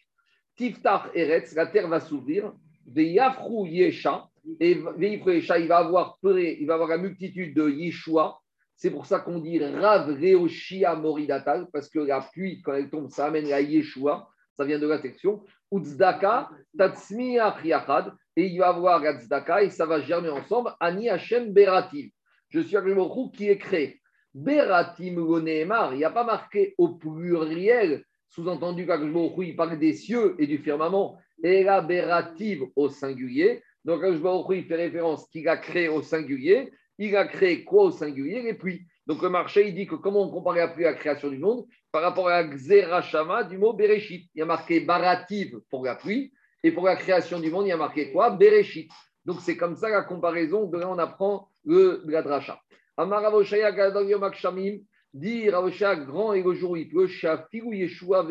Tiftach Eretz, la terre va s'ouvrir, Veyafru Yesha, et il va avoir il va avoir la multitude de Yeshua. C'est pour ça qu'on dit Rav Reoshia Moridatal, parce que la pluie, quand elle tombe, ça amène la Yeshua, ça vient de la section. Utzdaka, Tatsmi Achiachad, et il va avoir la Tzedaka, et ça va germer ensemble. Ani Hashem Beratim. Je suis avec le qui est créé. Beratim lo Nehemar, il n'y a pas marqué au pluriel, sous-entendu qu'Akashbaruch il parle des cieux et du firmament, et la Berativ au singulier. Donc Akashbaruch il fait référence qu'il a créé au singulier. Il a créé quoi au singulier? Les pluies. Donc le marché, il dit que comment on compare la pluie à la création du monde? Par rapport à Xerashama du mot Bereshit. Il y a marqué Barativ pour la pluie, et pour la création du monde, il y a marqué quoi? Bereshit. Donc c'est comme ça la comparaison, de on apprend le, la dracha. Amaravoshaya Yom Dit Ravoshaya, grand et le jour où il pleut, Yeshua.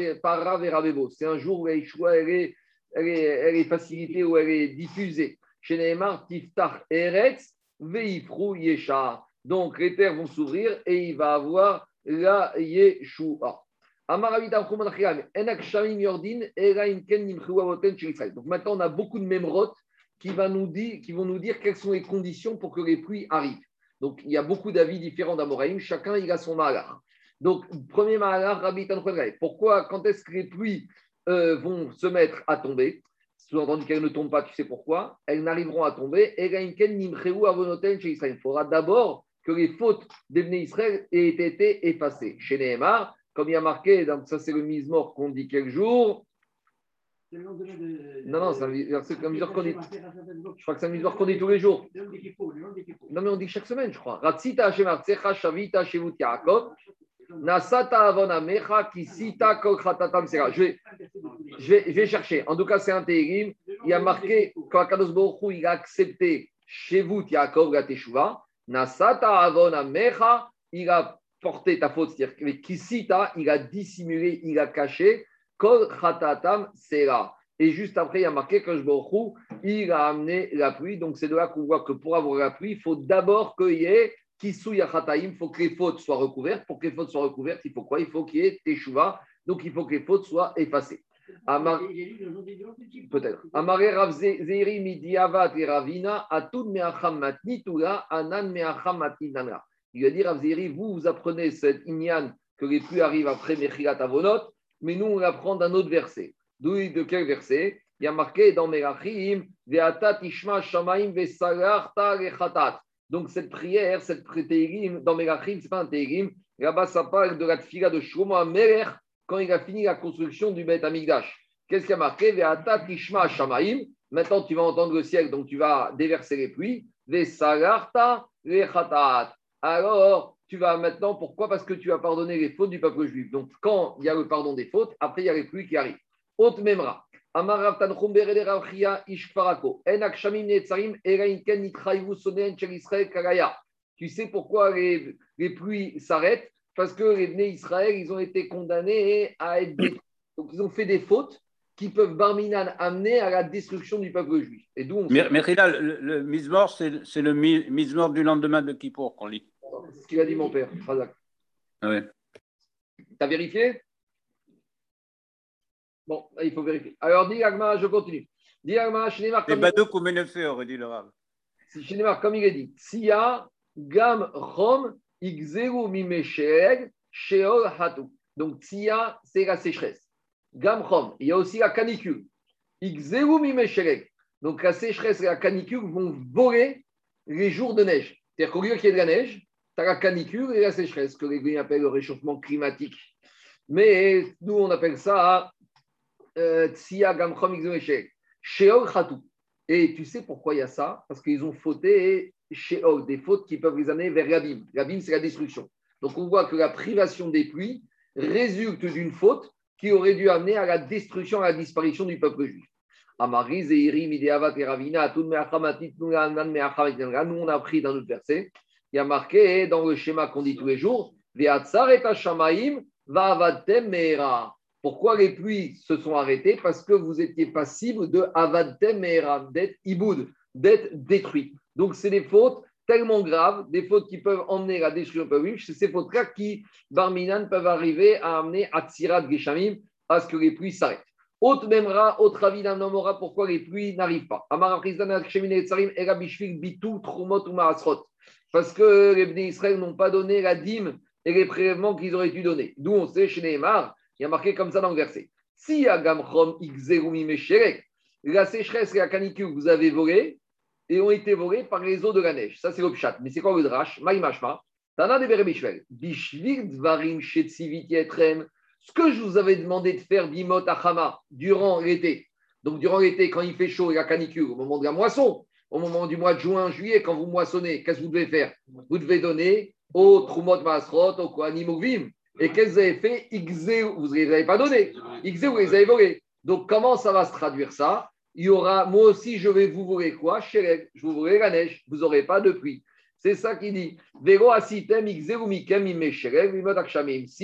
C'est un jour où la Yeshua, elle est, elle, est, elle est facilitée, où elle est diffusée. Chez Nehemar, Tiftach Eretz, Veifru Yesha. Donc les terres vont s'ouvrir et il va avoir la Yeshua. Donc maintenant, on a beaucoup de mémrotes qui, va nous dire, qui vont nous dire quelles sont les conditions pour que les pluies arrivent. Donc, il y a beaucoup d'avis différents d'Amoraïm. Chacun, il a son malar. Donc, premier malar, Rabbi Tanchonraï. Pourquoi, quand est-ce que les pluies euh, vont se mettre à tomber? Sous-entendu qu'elles ne tombent pas, tu sais pourquoi? Elles n'arriveront à tomber. Il faudra d'abord que les fautes d'Ebné Israël aient été effacées. Chez Nehemar, comme il y a marqué, donc ça c'est le mise-mort qu'on dit quel jour? Non, non, c'est un verset comme qu'on dit. Je crois que c'est un mise-mort qu'on dit tous les jours. Non, mais on dit chaque semaine, je crois. Ratzita Hashem Artsecha Shavita Shevut Yaakov. Nasata Avon Amecha Kisita Kol Chatatam Sera. Je vais, je, vais, je vais chercher. En tout cas, c'est un Tehrim. Il y a marqué quand Akados Baruch Hu, il a accepté Shevut Yaakov la Teshuvah. Nasata Avon Amecha, il a porté ta faute, c'est-à-dire que Kisita, il a dissimulé, il a caché. Kol Sera. Et juste après, il y a marqué il a amené la pluie. Donc, c'est de là qu'on voit que pour avoir la pluie, il faut d'abord qu'il y ait Kisou Yachataim, il faut que les fautes soient recouvertes. Pour que les fautes soient recouvertes, il faut quoi? Il faut qu'il y ait Teshuvah. Donc, il faut que les fautes soient effacées. Amar... Peut-être. Amare Rav Midiavat et Ravina, Atud Meacham Matnitula, Anan Meacham Matnitana. Il a dit Rav Zeiri, vous, vous apprenez cette Inyan que les pluies arrivent après Mechilat Avonot, mais nous, on l'apprend d'un autre verset. D'où de quel verset? Il y a marqué dans Merachim, Ve'salarta Rechatat. Donc, cette prière, cette télim, dans Merachim, ce n'est pas un télim. Là-bas, ça parle de la tfila de Shlomo Amelech quand il a fini la construction du Beth Amigdash. Qu'est-ce qu'il y a marqué? Ve'atat Ishma Shamaim Maintenant, tu vas entendre le ciel, donc tu vas déverser les pluies. Alors, tu vas maintenant, pourquoi? Parce que tu as pardonné les fautes du peuple juif. Donc, quand il y a le pardon des fautes, après, il y a les pluies qui arrivent. Haute Memra. Tu sais pourquoi les, les pluies s'arrêtent? Parce que les venus Israël, ils ont été condamnés à être détruits. Donc, ils ont fait des fautes qui peuvent, Barminan, amener à la destruction du peuple juif. Et d'où on Mais, mais le, le Mizmor, c'est le Mizmor du lendemain de Kippour qu'on lit. Ce qu'il a dit mon père, Razak. Ah ouais. T'as vérifié? Bon, il faut vérifier. Alors, dis Agma, je continue. Dis Agma, Shneimar. C'est Badouk ou aurait dit le Rav. Shneimar, comme il est dit, Sia, Gam, Rom, Igzeru, Mimesheg, Sheol, Hatu. Donc, Sia, c'est la sécheresse. Gam, Rom, il y a aussi la canicule. Igzeru, Mimesheg. Donc, la sécheresse et la canicule vont voler les jours de neige. C'est-à-dire qu'au lieu qu'il y ait de la neige, tu la canicule et la sécheresse, que les Grecs appellent le réchauffement climatique. Mais nous, on appelle ça euh, Tsia Gamchom Sheol Khatou. Et tu sais pourquoi il y a ça? Parce qu'ils ont fauté Sheol, des fautes qui peuvent les amener vers l'abîme. L'abîme, c'est la destruction. Donc on voit que la privation des pluies résulte d'une faute qui aurait dû amener à la destruction, à la disparition du peuple juif. Amariz et et Ravina, nous on a appris dans notre verset, il y a marqué dans le schéma qu'on dit tous les jours. Pourquoi les pluies se sont arrêtées? Parce que vous étiez passible de Avadtem d'être iboud, d'être détruit. Donc, c'est des fautes tellement graves, des fautes qui peuvent emmener à la destruction du peuple C'est ces fautes-là qui, Barminan, peuvent arriver à amener à Tsirat Geshamim, à ce que les pluies s'arrêtent. Autre memra, autre avis d'un homme pourquoi les pluies n'arrivent pas? Parce que les bénis Israël n'ont pas donné la dîme et les prélèvements qu'ils auraient dû donner. D'où on sait chez Neymar, il y a marqué comme ça dans le verset. Si la sécheresse et la canicule vous avez volé et ont été volés par les eaux de la neige. Ça, c'est l'opchat. Mais c'est quoi le drash? Maïmashma. Tana de Berebishvel. Dvarim. Ce que je vous avais demandé de faire bimot achama durant l'été. Donc, durant l'été, quand il fait chaud et la canicule, au moment de la moisson, au moment du mois de juin, juillet, quand vous moissonnez, qu'est-ce que vous devez faire? Vous devez donner au Trumot Masrot, au Kohanim et qu'est-ce que vous avez fait? Vous ne les avez pas donné. Xé, vous les avez volés. Donc, comment ça va se traduire ça? Il y aura, moi aussi, je vais vous voler quoi? Je vous voler la neige. Vous n'aurez pas de pluie. C'est ça qu'il dit. Si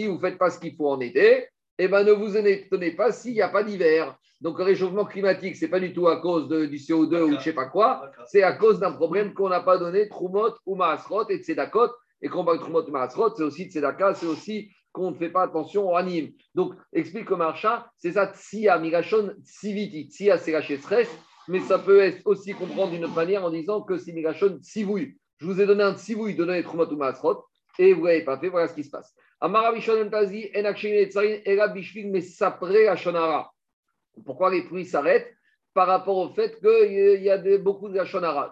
vous ne faites pas ce qu'il faut en été, eh ben, ne vous étonnez pas s'il n'y a pas d'hiver. Donc, le réchauffement climatique, ce n'est pas du tout à cause du CO2 ou je ne sais pas quoi, c'est à cause d'un problème qu'on n'a pas donné, Trumot ou Maasrot et Tzedakot. Et quand on parle de Trumot ou Maasrot, c'est aussi Tzedaka, c'est aussi qu'on ne fait pas attention au anime. Donc, explique le marcha, c'est ça, Tsia, Migashon, Tsiviti. Tsia, c'est la stress, mais ça peut être aussi comprendre d'une autre manière en disant que c'est Migashon, Tsivouille. Je vous ai donné un Tsivouille, donné Trumot ou Maasrot, et vous ne l'avez pas fait, voilà ce qui se passe. Pourquoi les pluies s'arrêtent Par rapport au fait qu'il y a beaucoup de.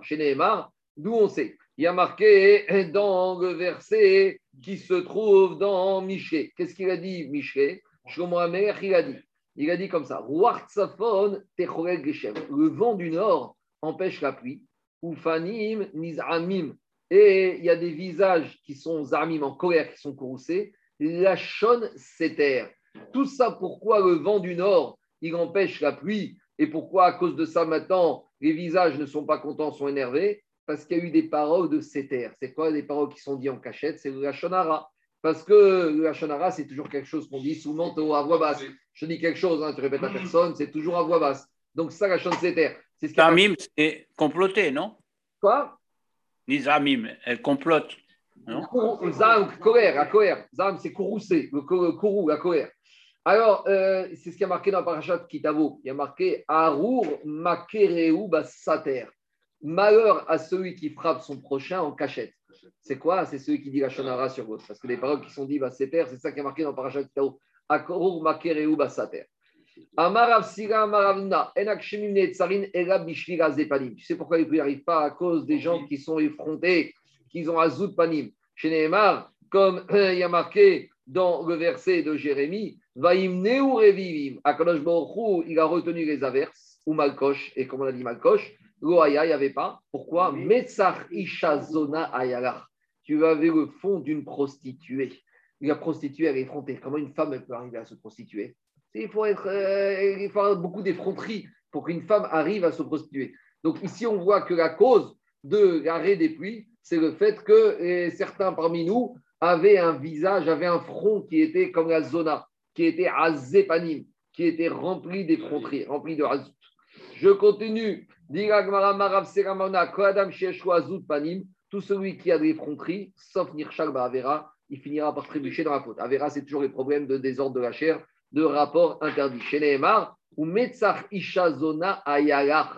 Chez Nehemar, d'où on sait. Il y a marqué dans le verset qui se trouve dans Miché. Qu'est-ce qu'il a dit, Miché? Shlomo il a dit. Il a dit comme ça Le vent du nord empêche la pluie. Ufanim nizamim. Et il y a des visages qui sont en colère, qui sont courroucés. La chonne s'éterre. Tout ça, pourquoi le vent du nord, il empêche la pluie Et pourquoi, à cause de ça, maintenant, les visages ne sont pas contents, sont énervés? Parce qu'il y a eu des paroles de Séter. C'est quoi les paroles qui sont dites en cachette? C'est la Shonara. Parce que la Shonara, c'est toujours quelque chose qu'on dit souvent à voix basse. Je dis quelque chose, hein, tu répètes à personne, c'est toujours à voix basse. Donc, ça, la Shon Séter. C'est ce c'est comploté, non? Quoi? Nizamim, elle complote. Zam, colère, la colère. Zam, c'est courroucé, le courroux, la colère. Alors, euh, c'est ce qui a marqué dans Parashat Kitavo. Il y a marqué Arur Makereu Basater. Malheur à celui qui frappe son prochain en cachette. C'est quoi? C'est celui qui dit la shonara sur votre. Parce que les paroles qui sont dites Baseter, c'est ça qui a marqué dans Parashat Kitavo. Arur Makereu Basater. Amarav Sira Amaravna, Ela Bishvira Zepanim. Tu sais pourquoi ils n'y arrivent pas? À cause des gens qui sont effrontés, qui ont Azout Panim. Chez Nehemar, comme il y a marqué dans le verset de Jérémie, Revivim, Akadosh il a retenu les averses, ou Malkosh. Et comme on a dit Malkosh, Loaya, il n'y avait pas. Pourquoi? Metzar Ishazona Ayalach. Tu avais le fond d'une prostituée. La prostituée, elle est effrontée. Comment une femme elle peut arriver à se prostituer? Il faut, être, euh, il faut avoir beaucoup d'effronterie pour qu'une femme arrive à se prostituer. Donc ici, on voit que la cause de l'arrêt des pluies, c'est le fait que euh, certains parmi nous avaient un visage, avaient un front qui était comme la zona, qui était azépanim, qui était rempli d'effronterie, rempli de razout. Je continue. Tout celui qui a des effronteries, sauf Nirshal Avera, il finira par trébucher dans la faute. Avera, c'est toujours les problèmes de désordre de la chair, de rapport interdit. Chez Nehemar, ou Metzach Ishazona Ayalach.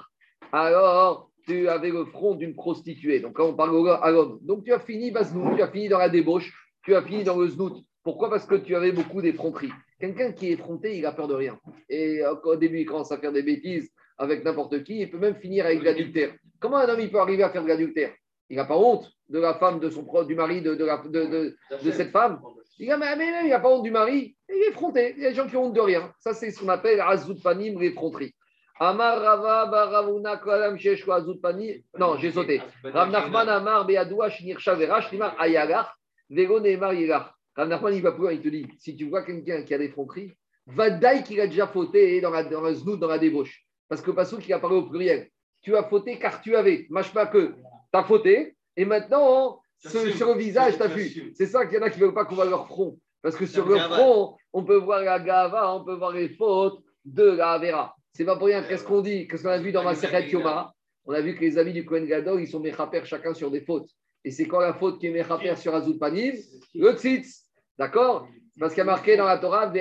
Alors, tu avais le front d'une prostituée. Donc, quand on parle à l'homme. Donc, tu as fini Baznout, tu as fini dans la débauche, tu as fini dans le znout. Pourquoi? Parce que tu avais beaucoup d'effronteries. Quelqu'un qui est effronté, il a peur de rien. Et au début, il commence à faire des bêtises avec n'importe qui, il peut même finir avec l'adultère. Comment un homme peut arriver à faire de l'adultère? Il n'a pas honte de la femme, de son du mari, de, de, de, cette femme. Il n'a a pas honte du mari, il est effronté. Il y a des gens qui ont honte de rien. Ça, c'est ce qu'on appelle Azout Panim, l'effronterie. Amar Rava Baravuna Kolam Sheshko Azout Panim. Non, j'ai sauté. Rav Amar Beadoua Nimar Ayagar Vego Neymar. Rav il va pouvoir, il te dit si tu vois quelqu'un qui a des effronteries, va d'aille qu'il a déjà fauté dans la, dans la znout, dans la débauche. Parce que Passou qui apparaît au pluriel. Tu as fauté car tu avais. Mâche pas que. Tu as fauté et maintenant, sur, le visage, tu as vu. C'est ça qu'il y en a qui ne veulent pas qu'on voit leur front. Parce que sur le front, on peut voir la gava, on peut voir les fautes de la Avera. C'est pas pour rien. Qu'est-ce qu'on dit? Qu'est-ce qu'on a vu dans ma Seret Yoma? On a vu que les amis du Kohen Gadol, ils sont méchaper chacun sur des fautes. Et c'est quoi la faute qui est méchaper sur Azout Panim Le tzitz. D'accord? Parce qu'il y a marqué dans la Torah,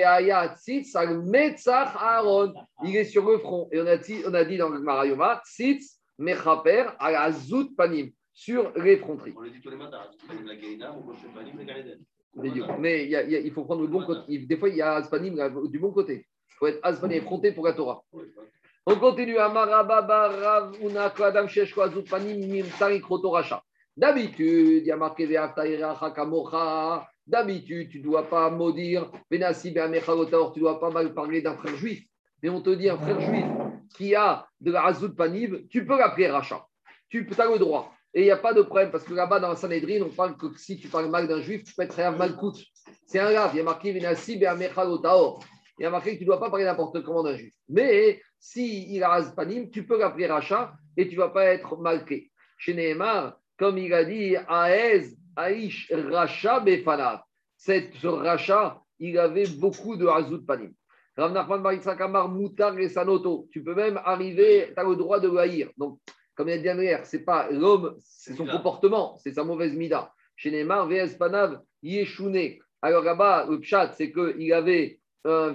Aaron. Il est sur le front. Et on a dit, on a dit dans le Marayoma, tzitz mechaper al Azout Panim sur les fronteries. On le dit tous les matins, la Gaïna, ou Mais il, faut prendre le bon côté. Des fois, il y a Aspanim du bon côté. Il faut être Aspanim effronté pour la Torah. On continue. D'habitude, il y a marqué D'habitude, tu ne dois pas maudire. Tu ne dois pas mal parler d'un frère juif. Mais on te dit un frère juif qui a de la Hazout Panim, tu peux l'appeler Racha. Tu as le droit. Et il n'y a pas de problème, parce que là-bas, dans la Sanhedrin, on parle que si tu parles mal d'un juif, tu peux être mal malcoute. C'est un grave. Il y a marqué Il y a marqué que tu ne dois pas parler n'importe comment d'un juif. Mais si il a panim, tu peux l'appeler Racha et tu ne vas pas être malqué. Chez Nehemar, comme il a dit, Aez, Aish, Racha, Befanav. Ce Racha, il avait beaucoup de Hazout Panim. Rav Nachman Moutar et Sanoto. Tu peux même arriver, tu as le droit de le haïr. Donc, comme il a dit c'est pas l'homme, c'est son comportement, c'est sa mauvaise mida. Chez Neymar, VS Panav, Yeshune. Alors là-bas, le pchat, c'est qu'il avait un,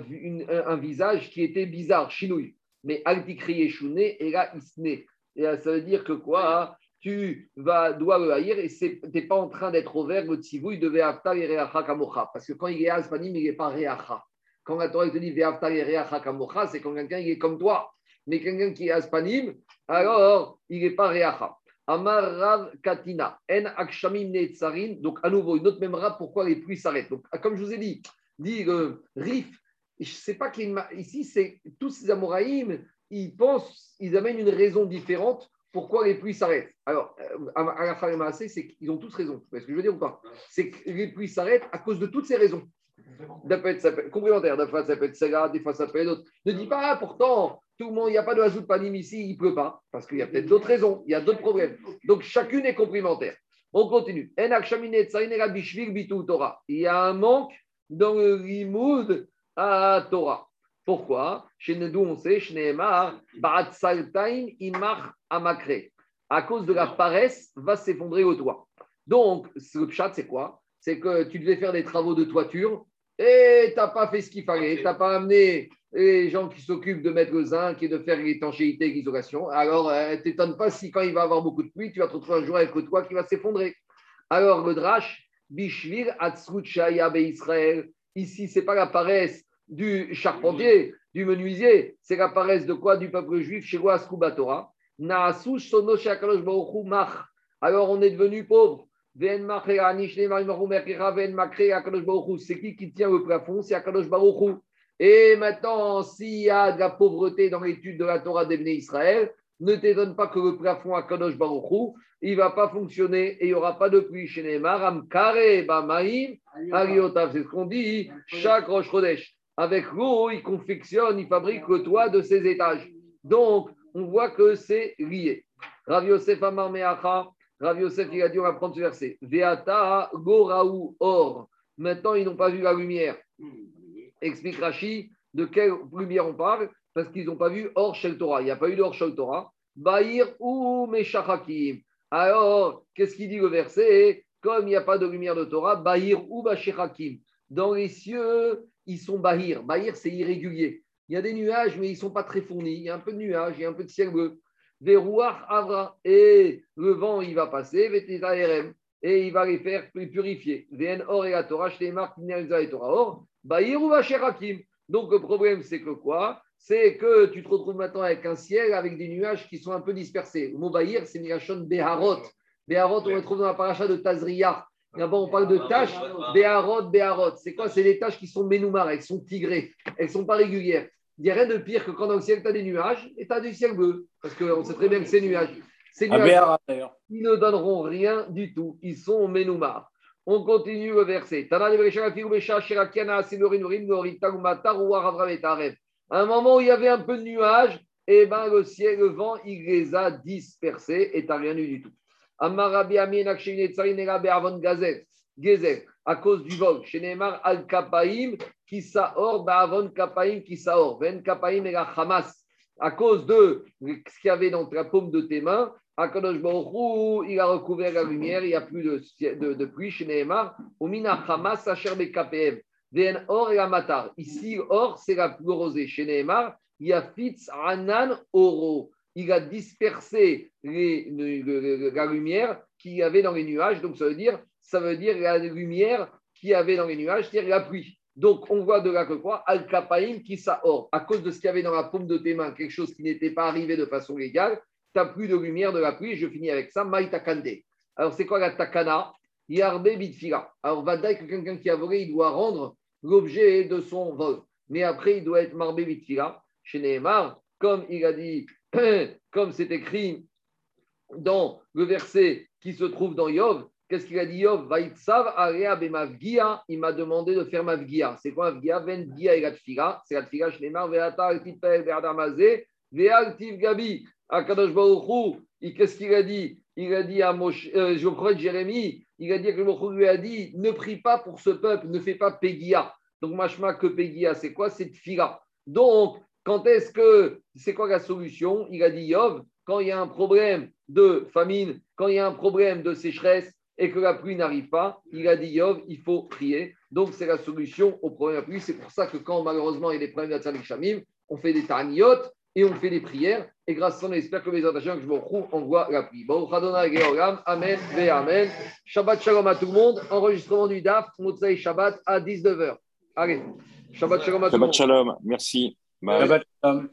un, visage qui était bizarre, chinouille. Mais Altikri Yeshune, et là, Isne. Et ça veut dire que quoi tu vas, dois le haïr et tu n'es pas en train d'être au vert, le tzivouille de Ve'afta et Reacha Kamocha. Parce que quand il est Aspanim, il n'est pas Reacha. Quand la Torah te dit Ve'afta et Reacha c'est quand quelqu'un est comme toi. Mais quelqu'un qui est Aspanim, alors il n'est pas Reacha. Amar Rav Katina, En Akshamim Netzarin. Donc, à nouveau, une autre même pourquoi les pluies s'arrêtent? Donc, comme je vous ai dit, dit euh, Rif, je sais pas qui ici, c'est tous ces Amoraïm, ils pensent, ils amènent une raison différente pourquoi les pluies s'arrêtent. Alors, euh, à la fin c'est qu'ils ont tous raison. Vous ce que je veux dire ou pas? C'est que les pluies s'arrêtent à cause de toutes ces raisons. complémentaire, des fois ça peut être celle des fois ça peut être d'autres. Ne dis pas, ah, pourtant, tout le monde, il n'y a pas de hazout panim ici, il ne pleut pas, parce qu'il y a peut-être d'autres raisons, il y a d'autres problèmes. Donc chacune est complémentaire. On continue. Il y a un manque dans le limoud à Torah. Pourquoi? Chez nous, on sait, à cause de la paresse, va s'effondrer au toit. Donc, le chat, c'est quoi? C'est que tu devais faire des travaux de toiture et tu n'as pas fait ce qu'il fallait. Tu n'as pas amené les gens qui s'occupent de mettre le zinc et de faire l'étanchéité et l'isolation. Alors, euh, t'étonnes pas si quand il va avoir beaucoup de pluie, tu vas te retrouver un jour avec le toit qui va s'effondrer. Alors, le drash, Bishvir Atzruchaya Israël. Ici, ce n'est pas la paresse du charpentier, du menuisier, c'est la paresse de quoi? Du peuple juif chez Torah. Alors, on est devenu pauvre. C'est qui qui tient le plafond? C'est Akadosh Baruch Et maintenant, s'il y a de la pauvreté dans l'étude de la Torah d'Ebné Israël, ne t'étonne pas que le plafond à Kadosh Baruchou, il ne va pas fonctionner et il n'y aura pas de pluie chez Neymar. Amkare, Bamaïm, Ariotav, c'est ce qu'on dit, chaque Roche. Avec l'eau, il confectionne, il fabrique le toit de ses étages. Donc, on voit que c'est lié. Rav Yosef Amar Meacha, Rav Yosef, il a dit, on va prendre ce verset. Veata Goraou Or. Maintenant, ils n'ont pas vu la lumière. Explique Rashi de quelle lumière on parle, parce qu'ils n'ont pas vu Or Shel Torah. Il n'y a pas eu d'Or Shel Torah. Bahir ou Meshachakim. Alors, qu'est-ce qu'il dit le verset? Comme il n'y a pas de lumière de Torah, Bahir ou Bashechakim. Dans les cieux, ils sont Bahir. Bahir, c'est irrégulier. Il y a des nuages, mais ils ne sont pas très fournis. Il y a un peu de nuages, il y a un peu de ciel bleu. Verouach Avra. Et le vent, il va passer, et il va les faire purifier. Vn Or et la Torah, et Torah Or. Bahir ou Bashechakim. Donc, le problème, c'est que quoi? C'est que tu te retrouves maintenant avec un ciel avec des nuages qui sont un peu dispersés. Le mot Bahir, c'est Mirachon Beharot. Beharot, on le trouve dans la paracha de Tazria. D'abord, on parle de tâches. Beharot, Beharot. C'est quoi? C'est des tâches qui sont ménoumar, elles sont tigrées, elles ne sont pas régulières. Il n'y a rien de pire que quand dans le ciel, tu as des nuages et tu as du ciel bleu. Parce qu'on sait très bien que ces nuages, ces nuages ils ne donneront rien du tout. Ils sont ménoumar. On continue le verset. À un moment où il y avait un peu de nuages, et eh ben le ciel, le vent, il les a dispersés et tu n'as rien eu du tout. À cause du vol, chez Neymar, Al Kapaim, qui saor, Ba'avon Kapaim, qui saor, Ven Kapaim et la Hamas. À cause de ce qu'il y avait dans la paume de tes mains, Akadosh Baruch il a recouvert la lumière, il n'y a plus de, de, de pluie chez Neymar. Umina Hamas, Asher KPM. VN or et la matar. Ici, or, c'est la plus rosée. Chez Neymar, il y a Fitz Anan Oro. Il a dispersé la lumière qu'il y avait dans les nuages. Donc, ça veut dire, ça veut dire la lumière qu'il y avait dans les nuages, c'est-à-dire la pluie. Donc, on voit de là que quoi Al-Kapaim qui or. À cause de ce qu'il y avait dans la paume de tes mains, quelque chose qui n'était pas arrivé de façon légale, tu n'as plus de lumière de la pluie. Je finis avec ça. Maïtakande. Alors, c'est quoi la takana? Yarbe bitfila. Alors, Vadaï, que quelqu'un qui a volé, il doit rendre l'objet de son vol. Mais après, il doit être marbé vitfila. Chez Nehemar, comme il a dit, comme c'est écrit dans le verset qui se trouve dans Yov, qu'est-ce qu'il a dit Yov? Vaitsav area bemavgia, il m'a demandé de faire mavgia. C'est quoi mavgia Vengia et la tfila. C'est chez Nehemar, veata altipel berdamazé, vealtiv gabi. Akadosh Baruchou, qu'est-ce qu'il a dit? Il a dit à Moshe, euh, je crois Jérémie, il a dit que le lui a dit ne prie pas pour ce peuple, ne fais pas Pégia. Donc, machma que Pégia, c'est quoi? C'est Tfila. Donc, quand est-ce que c'est quoi la solution? Il a dit Yov, quand il y a un problème de famine, quand il y a un problème de sécheresse et que la pluie n'arrive pas, il a dit Yov, il faut prier. Donc, c'est la solution au problème de la pluie. C'est pour ça que quand malheureusement il y a des problèmes de Shamim, on fait des taniotes et on fait des prières. Et grâce à ça, on espère que les attachants que je me retrouve, on voit la pluie. Bon, Amen, Ve Amen. Shabbat Shalom à tout le monde. Enregistrement du DAF, Motsai Shabbat à 19h. Allez, Shabbat Shalom à tout le monde. Shabbat Shalom, merci. Shabbat Shalom.